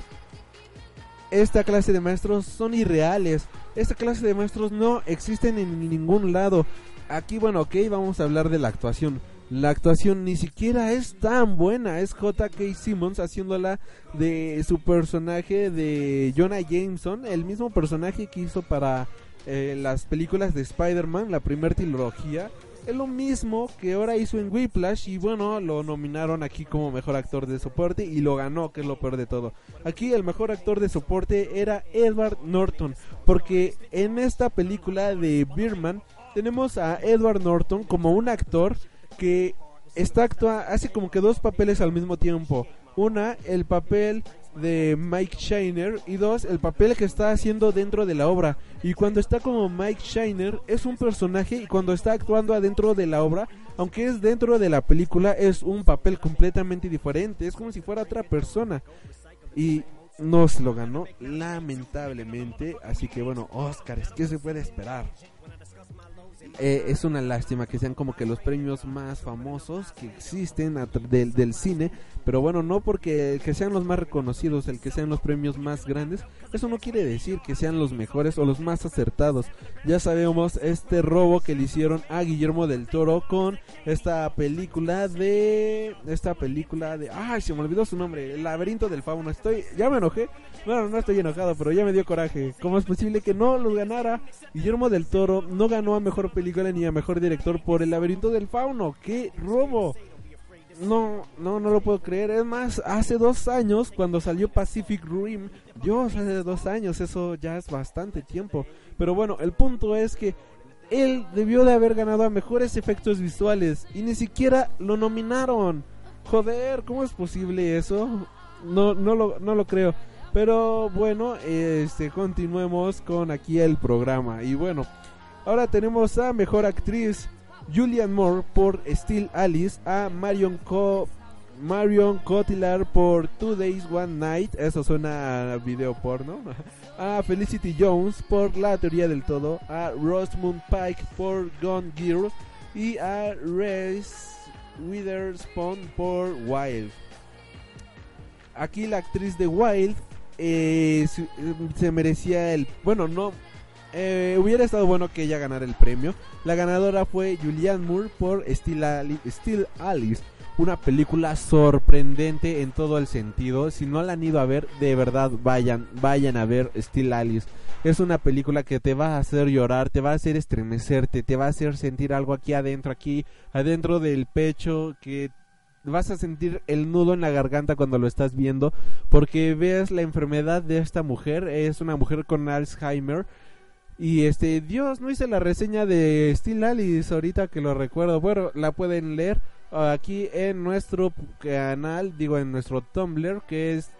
esta clase de maestros son irreales. Esta clase de maestros no existen en ningún lado. Aquí, bueno, ok, vamos a hablar de la actuación. La actuación ni siquiera es tan buena. Es J.K. Simmons haciéndola de su personaje de Jonah Jameson, el mismo personaje que hizo para eh, las películas de Spider-Man, la primera trilogía. Es lo mismo que ahora hizo en Whiplash y bueno, lo nominaron aquí como mejor actor de soporte y lo ganó, que es lo peor de todo. Aquí el mejor actor de soporte era Edward Norton, porque en esta película de Birman tenemos a Edward Norton como un actor que está actua hace como que dos papeles al mismo tiempo. Una, el papel de Mike Shiner y dos, el papel que está haciendo dentro de la obra. Y cuando está como Mike Shiner es un personaje y cuando está actuando adentro de la obra, aunque es dentro de la película, es un papel completamente diferente. Es como si fuera otra persona. Y no se lo ganó, lamentablemente. Así que bueno, Oscars, ¿qué se puede esperar? Eh, es una lástima que sean como que los premios más famosos que existen del, del cine, pero bueno, no porque que sean los más reconocidos, el que sean los premios más grandes, eso no quiere decir que sean los mejores o los más acertados. Ya sabemos este robo que le hicieron a Guillermo del Toro con esta película de esta película de ay, se me olvidó su nombre, El laberinto del fauno. Estoy ya me enojé. Bueno, no estoy enojado, pero ya me dio coraje. ¿Cómo es posible que no lo ganara? Guillermo del Toro no ganó a mejor película ni a mejor director por El laberinto del fauno. ¡Qué robo! no, no, no lo puedo creer. Es más, hace dos años, cuando salió Pacific Rim, Dios, hace dos años, eso ya es bastante tiempo. Pero bueno, el punto es que él debió de haber ganado a mejores efectos visuales y ni siquiera lo nominaron. Joder, ¿cómo es posible eso? No, no lo, no lo creo. Pero bueno, este, continuemos con aquí el programa. Y bueno, ahora tenemos a mejor actriz. Julian Moore por Still Alice, a Marion Co Marion Cotillard por Two Days One Night, eso suena a video porno, a Felicity Jones por La Teoría del Todo, a Rosamund Pike por Gone Girl y a Reese Witherspoon por Wild. Aquí la actriz de Wild eh, se merecía el, bueno, no eh, hubiera estado bueno que ella ganara el premio. La ganadora fue Julianne Moore por Still, Alice, una película sorprendente en todo el sentido. Si no la han ido a ver, de verdad vayan, vayan a ver Still Alice. Es una película que te va a hacer llorar, te va a hacer estremecerte, te va a hacer sentir algo aquí adentro, aquí adentro del pecho, que vas a sentir el nudo en la garganta cuando lo estás viendo, porque ves la enfermedad de esta mujer, es una mujer con Alzheimer y este, Dios, no hice la reseña de Steel Alice ahorita que lo recuerdo. Bueno, la pueden leer aquí en nuestro canal, digo en nuestro Tumblr, que es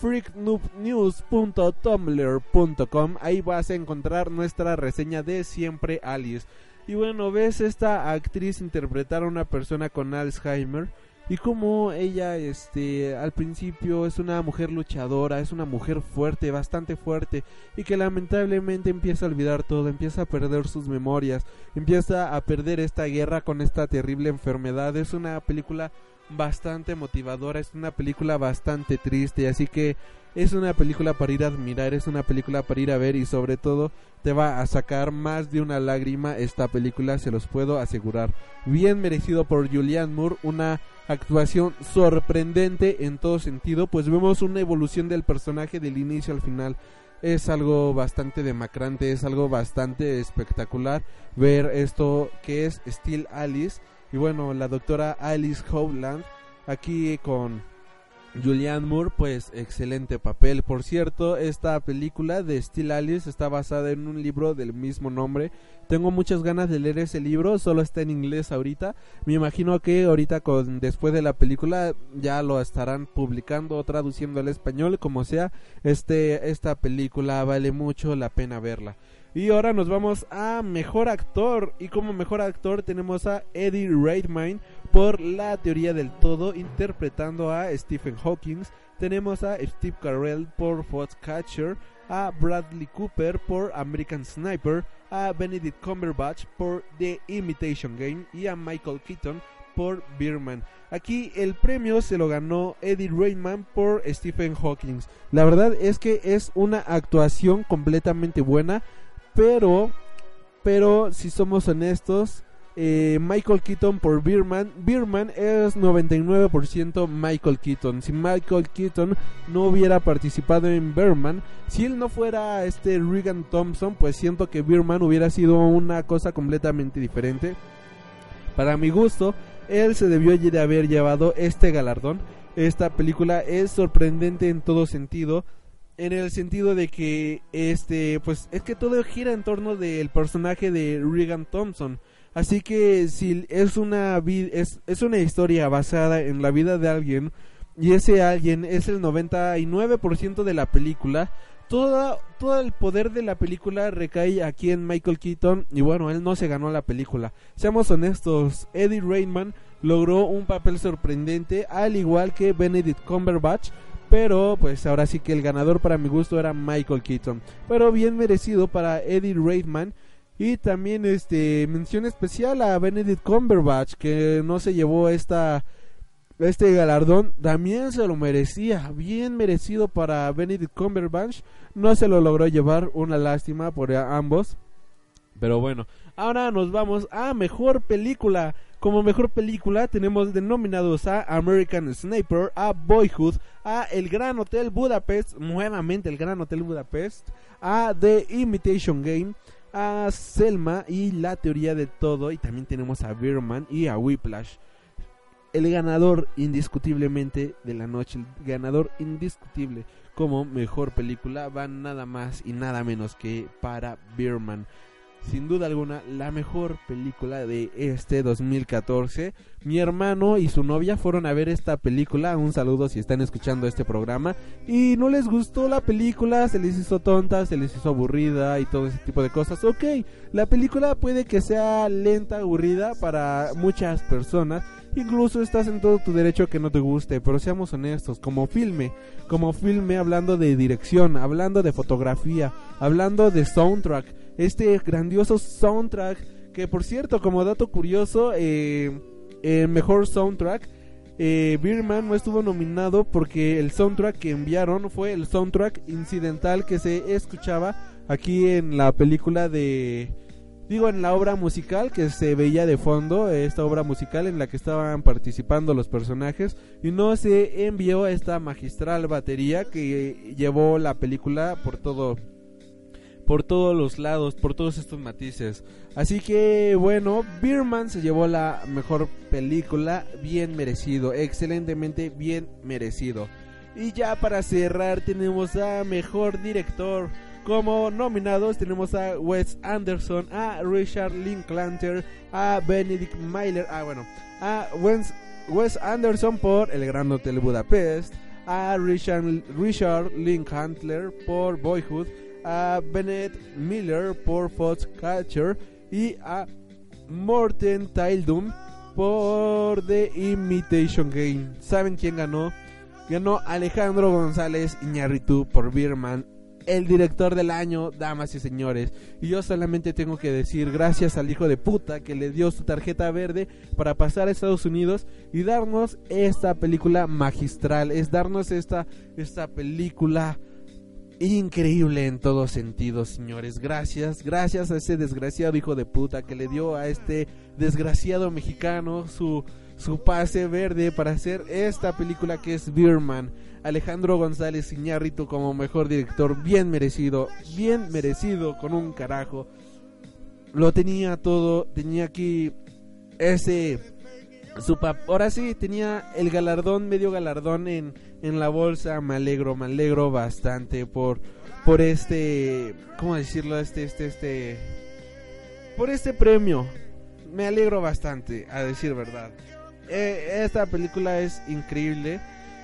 freaknoobnews.tumblr.com. Ahí vas a encontrar nuestra reseña de Siempre Alice. Y bueno, ves esta actriz interpretar a una persona con Alzheimer y como ella este al principio es una mujer luchadora, es una mujer fuerte, bastante fuerte y que lamentablemente empieza a olvidar todo, empieza a perder sus memorias, empieza a perder esta guerra con esta terrible enfermedad. Es una película bastante motivadora, es una película bastante triste, así que es una película para ir a admirar, es una película para ir a ver y sobre todo te va a sacar más de una lágrima esta película, se los puedo asegurar. Bien merecido por Julianne Moore, una actuación sorprendente en todo sentido, pues vemos una evolución del personaje del inicio al final. Es algo bastante demacrante, es algo bastante espectacular ver esto que es Steel Alice. Y bueno, la doctora Alice Howland aquí con Julianne Moore, pues excelente papel. Por cierto, esta película de Steel Alice está basada en un libro del mismo nombre. Tengo muchas ganas de leer ese libro, solo está en inglés ahorita. Me imagino que ahorita con después de la película ya lo estarán publicando o traduciendo al español, como sea. Este esta película vale mucho la pena verla. Y ahora nos vamos a mejor actor. Y como mejor actor tenemos a Eddie Redmayne por La teoría del todo, interpretando a Stephen Hawking. Tenemos a Steve Carell por Foxcatcher, a Bradley Cooper por American Sniper, a Benedict Cumberbatch por The Imitation Game y a Michael Keaton por Birman. Aquí el premio se lo ganó Eddie Redmayne por Stephen Hawking. La verdad es que es una actuación completamente buena pero, pero si somos honestos, eh, Michael Keaton por Birman. Birman es 99% Michael Keaton. Si Michael Keaton no hubiera participado en Birman, si él no fuera este Regan Thompson, pues siento que Birman hubiera sido una cosa completamente diferente. Para mi gusto, él se debió de haber llevado este galardón. Esta película es sorprendente en todo sentido en el sentido de que este pues es que todo gira en torno del personaje de Regan Thompson así que si es una es, es una historia basada en la vida de alguien y ese alguien es el 99% de la película todo, todo el poder de la película recae aquí en Michael Keaton y bueno, él no se ganó la película. Seamos honestos, Eddie Raymond logró un papel sorprendente al igual que Benedict Cumberbatch pero pues ahora sí que el ganador para mi gusto era Michael Keaton. Pero bien merecido para Eddie Redmayne. Y también este mención especial a Benedict Cumberbatch que no se llevó esta este galardón también se lo merecía, bien merecido para Benedict Cumberbatch, no se lo logró llevar, una lástima por ambos. Pero bueno, ahora nos vamos a mejor película. Como mejor película tenemos denominados a American Sniper, a Boyhood, a El Gran Hotel Budapest, nuevamente El Gran Hotel Budapest, a The Imitation Game, a Selma y La Teoría de Todo, y también tenemos a Birman y a Whiplash. El ganador indiscutiblemente de la noche, el ganador indiscutible como mejor película va nada más y nada menos que para Birman sin duda alguna la mejor película de este 2014. Mi hermano y su novia fueron a ver esta película, un saludo si están escuchando este programa, y no les gustó la película, se les hizo tonta, se les hizo aburrida y todo ese tipo de cosas. Ok, la película puede que sea lenta, aburrida para muchas personas, Incluso estás en todo tu derecho que no te guste, pero seamos honestos, como filme, como filme hablando de dirección, hablando de fotografía, hablando de soundtrack, este grandioso soundtrack que por cierto como dato curioso eh, el mejor soundtrack eh, no estuvo nominado porque el soundtrack que enviaron fue el soundtrack incidental que se escuchaba aquí en la película de digo en la obra musical que se veía de fondo esta obra musical en la que estaban participando los personajes y no se envió esta magistral batería que llevó la película por todo por todos los lados, por todos estos matices. Así que bueno, Birman se llevó la mejor película, bien merecido, excelentemente bien merecido. Y ya para cerrar tenemos a mejor director. Como nominados tenemos a Wes Anderson, a Richard Linklater, a Benedict Myler, ah bueno, a Wes, Wes Anderson por El Gran Hotel Budapest, a Richard, Richard Linklater por Boyhood, a Bennett Miller por Foxcatcher y a Morten Tildum por The Imitation Game. ¿Saben quién ganó? Ganó Alejandro González Iñarritu por Birman, el director del año, damas y señores. Y yo solamente tengo que decir gracias al hijo de puta que le dio su tarjeta verde para pasar a Estados Unidos y darnos esta película magistral. Es darnos esta, esta película increíble en todos sentidos, señores. Gracias, gracias a ese desgraciado hijo de puta que le dio a este desgraciado mexicano su, su pase verde para hacer esta película que es Birman. Alejandro González Iñárritu como mejor director, bien merecido, bien merecido con un carajo. Lo tenía todo, tenía aquí ese su ahora sí tenía el galardón, medio galardón en, en la bolsa. Me alegro, me alegro bastante por por este, ¿cómo decirlo? Este, este, este, por este premio. Me alegro bastante, a decir verdad. Eh, esta película es increíble.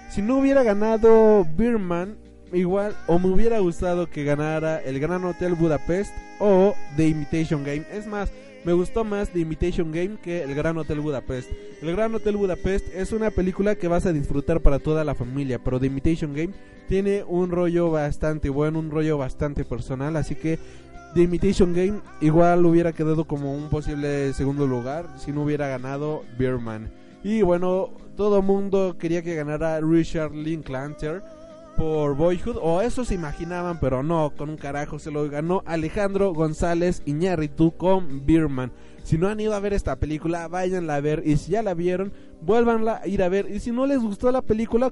Si no hubiera ganado Birman, igual, o me hubiera gustado que ganara el Gran Hotel Budapest o The Imitation Game. Es más, me gustó más The Imitation Game que El Gran Hotel Budapest. El Gran Hotel Budapest es una película que vas a disfrutar para toda la familia, pero The Imitation Game tiene un rollo bastante bueno, un rollo bastante personal, así que The Imitation Game igual hubiera quedado como un posible segundo lugar si no hubiera ganado Beerman. Y bueno, todo mundo quería que ganara Richard Linklater por Boyhood, o eso se imaginaban, pero no, con un carajo se lo ganó Alejandro González Iñárritu con Birman. Si no han ido a ver esta película, váyanla a ver. Y si ya la vieron, vuélvanla a ir a ver. Y si no les gustó la película,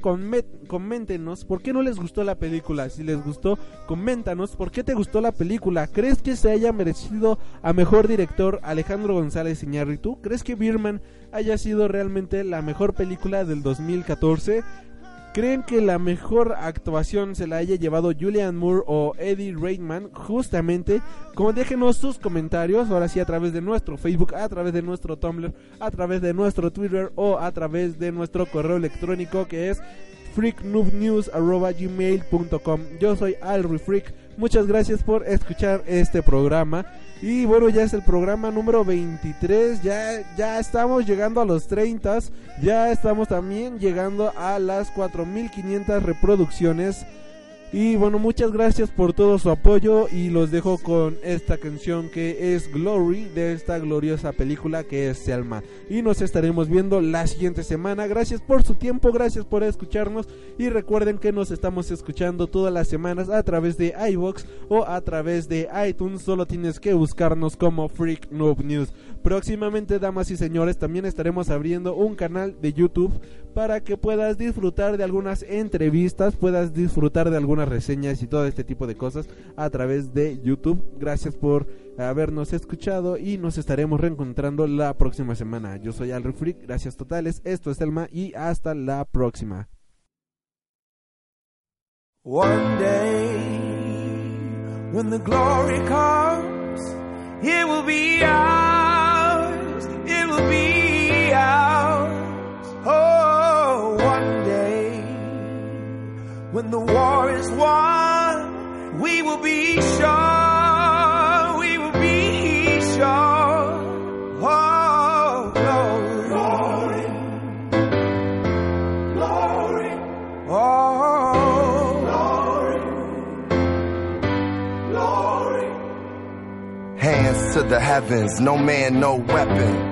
coméntenos por qué no les gustó la película. Si les gustó, coméntanos por qué te gustó la película. ¿Crees que se haya merecido a mejor director Alejandro González Iñárritu? ¿Crees que Birman haya sido realmente la mejor película del 2014? ¿Creen que la mejor actuación se la haya llevado Julian Moore o Eddie Reitman? Justamente, como déjenos sus comentarios, ahora sí a través de nuestro Facebook, a través de nuestro Tumblr, a través de nuestro Twitter o a través de nuestro correo electrónico que es freaknoobnews.gmail.com Yo soy Alri Freak, muchas gracias por escuchar este programa. Y bueno, ya es el programa número 23, ya, ya estamos llegando a los 30, ya estamos también llegando a las 4500 reproducciones y bueno, muchas gracias por todo su apoyo y los dejo con esta canción que es Glory de esta gloriosa película que es Selma. Y nos estaremos viendo la siguiente semana. Gracias por su tiempo, gracias por escucharnos y recuerden que nos estamos escuchando todas las semanas a través de iBox o a través de iTunes. Solo tienes que buscarnos como Freak Noob News. Próximamente, damas y señores, también estaremos abriendo un canal de YouTube para que puedas disfrutar de algunas entrevistas, puedas disfrutar de algunas reseñas y todo este tipo de cosas a través de YouTube. Gracias por habernos escuchado y nos estaremos reencontrando la próxima semana. Yo soy Alri Freak, gracias totales, esto es Elma y hasta la próxima. It will be ours. Oh, one day, when the war is won, we will be sure, we will be sure. Oh, glory, glory. Oh, glory, glory. Hands to the heavens, no man, no weapon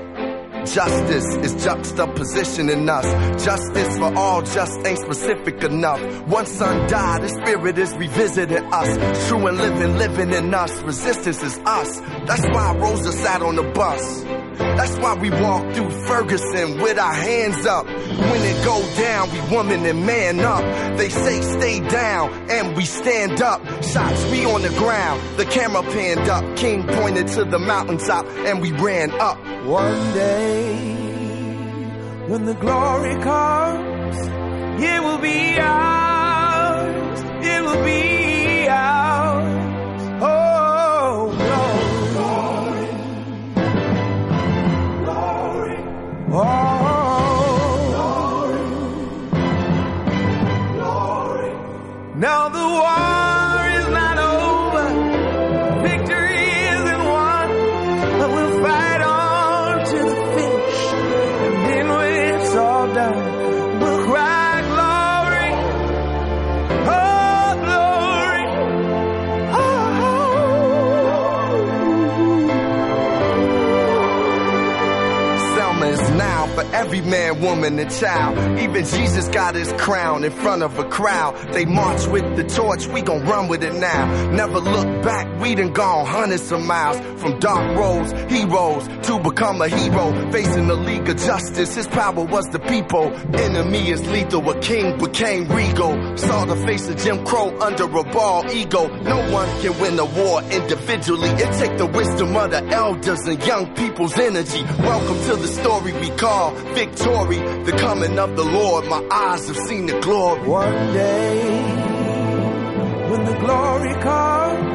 Justice is juxtaposition in us. Justice for all just ain't specific enough. One son died, his spirit is revisiting us. True and living, living in us. Resistance is us. That's why Rosa sat on the bus. That's why we walk through Ferguson with our hands up. When it go down, we woman and man up. They say stay down, and we stand up. Shots we on the ground, the camera panned up. King pointed to the mountaintop, and we ran up. One day, when the glory comes, it will be ours. It will be every man, woman, and child. Even Jesus got his crown in front of a crowd. They march with the torch, we gon' run with it now. Never look back, we done gone hundreds of miles. From dark roads, heroes, to become a hero. Facing the League of Justice, his power was the people. Enemy is lethal, a king became regal. Saw the face of Jim Crow under a bald ego. No one can win a war individually. It take the wisdom of the elders and young people's energy. Welcome to the story we call victory. The coming of the Lord, my eyes have seen the glory. One day, when the glory comes.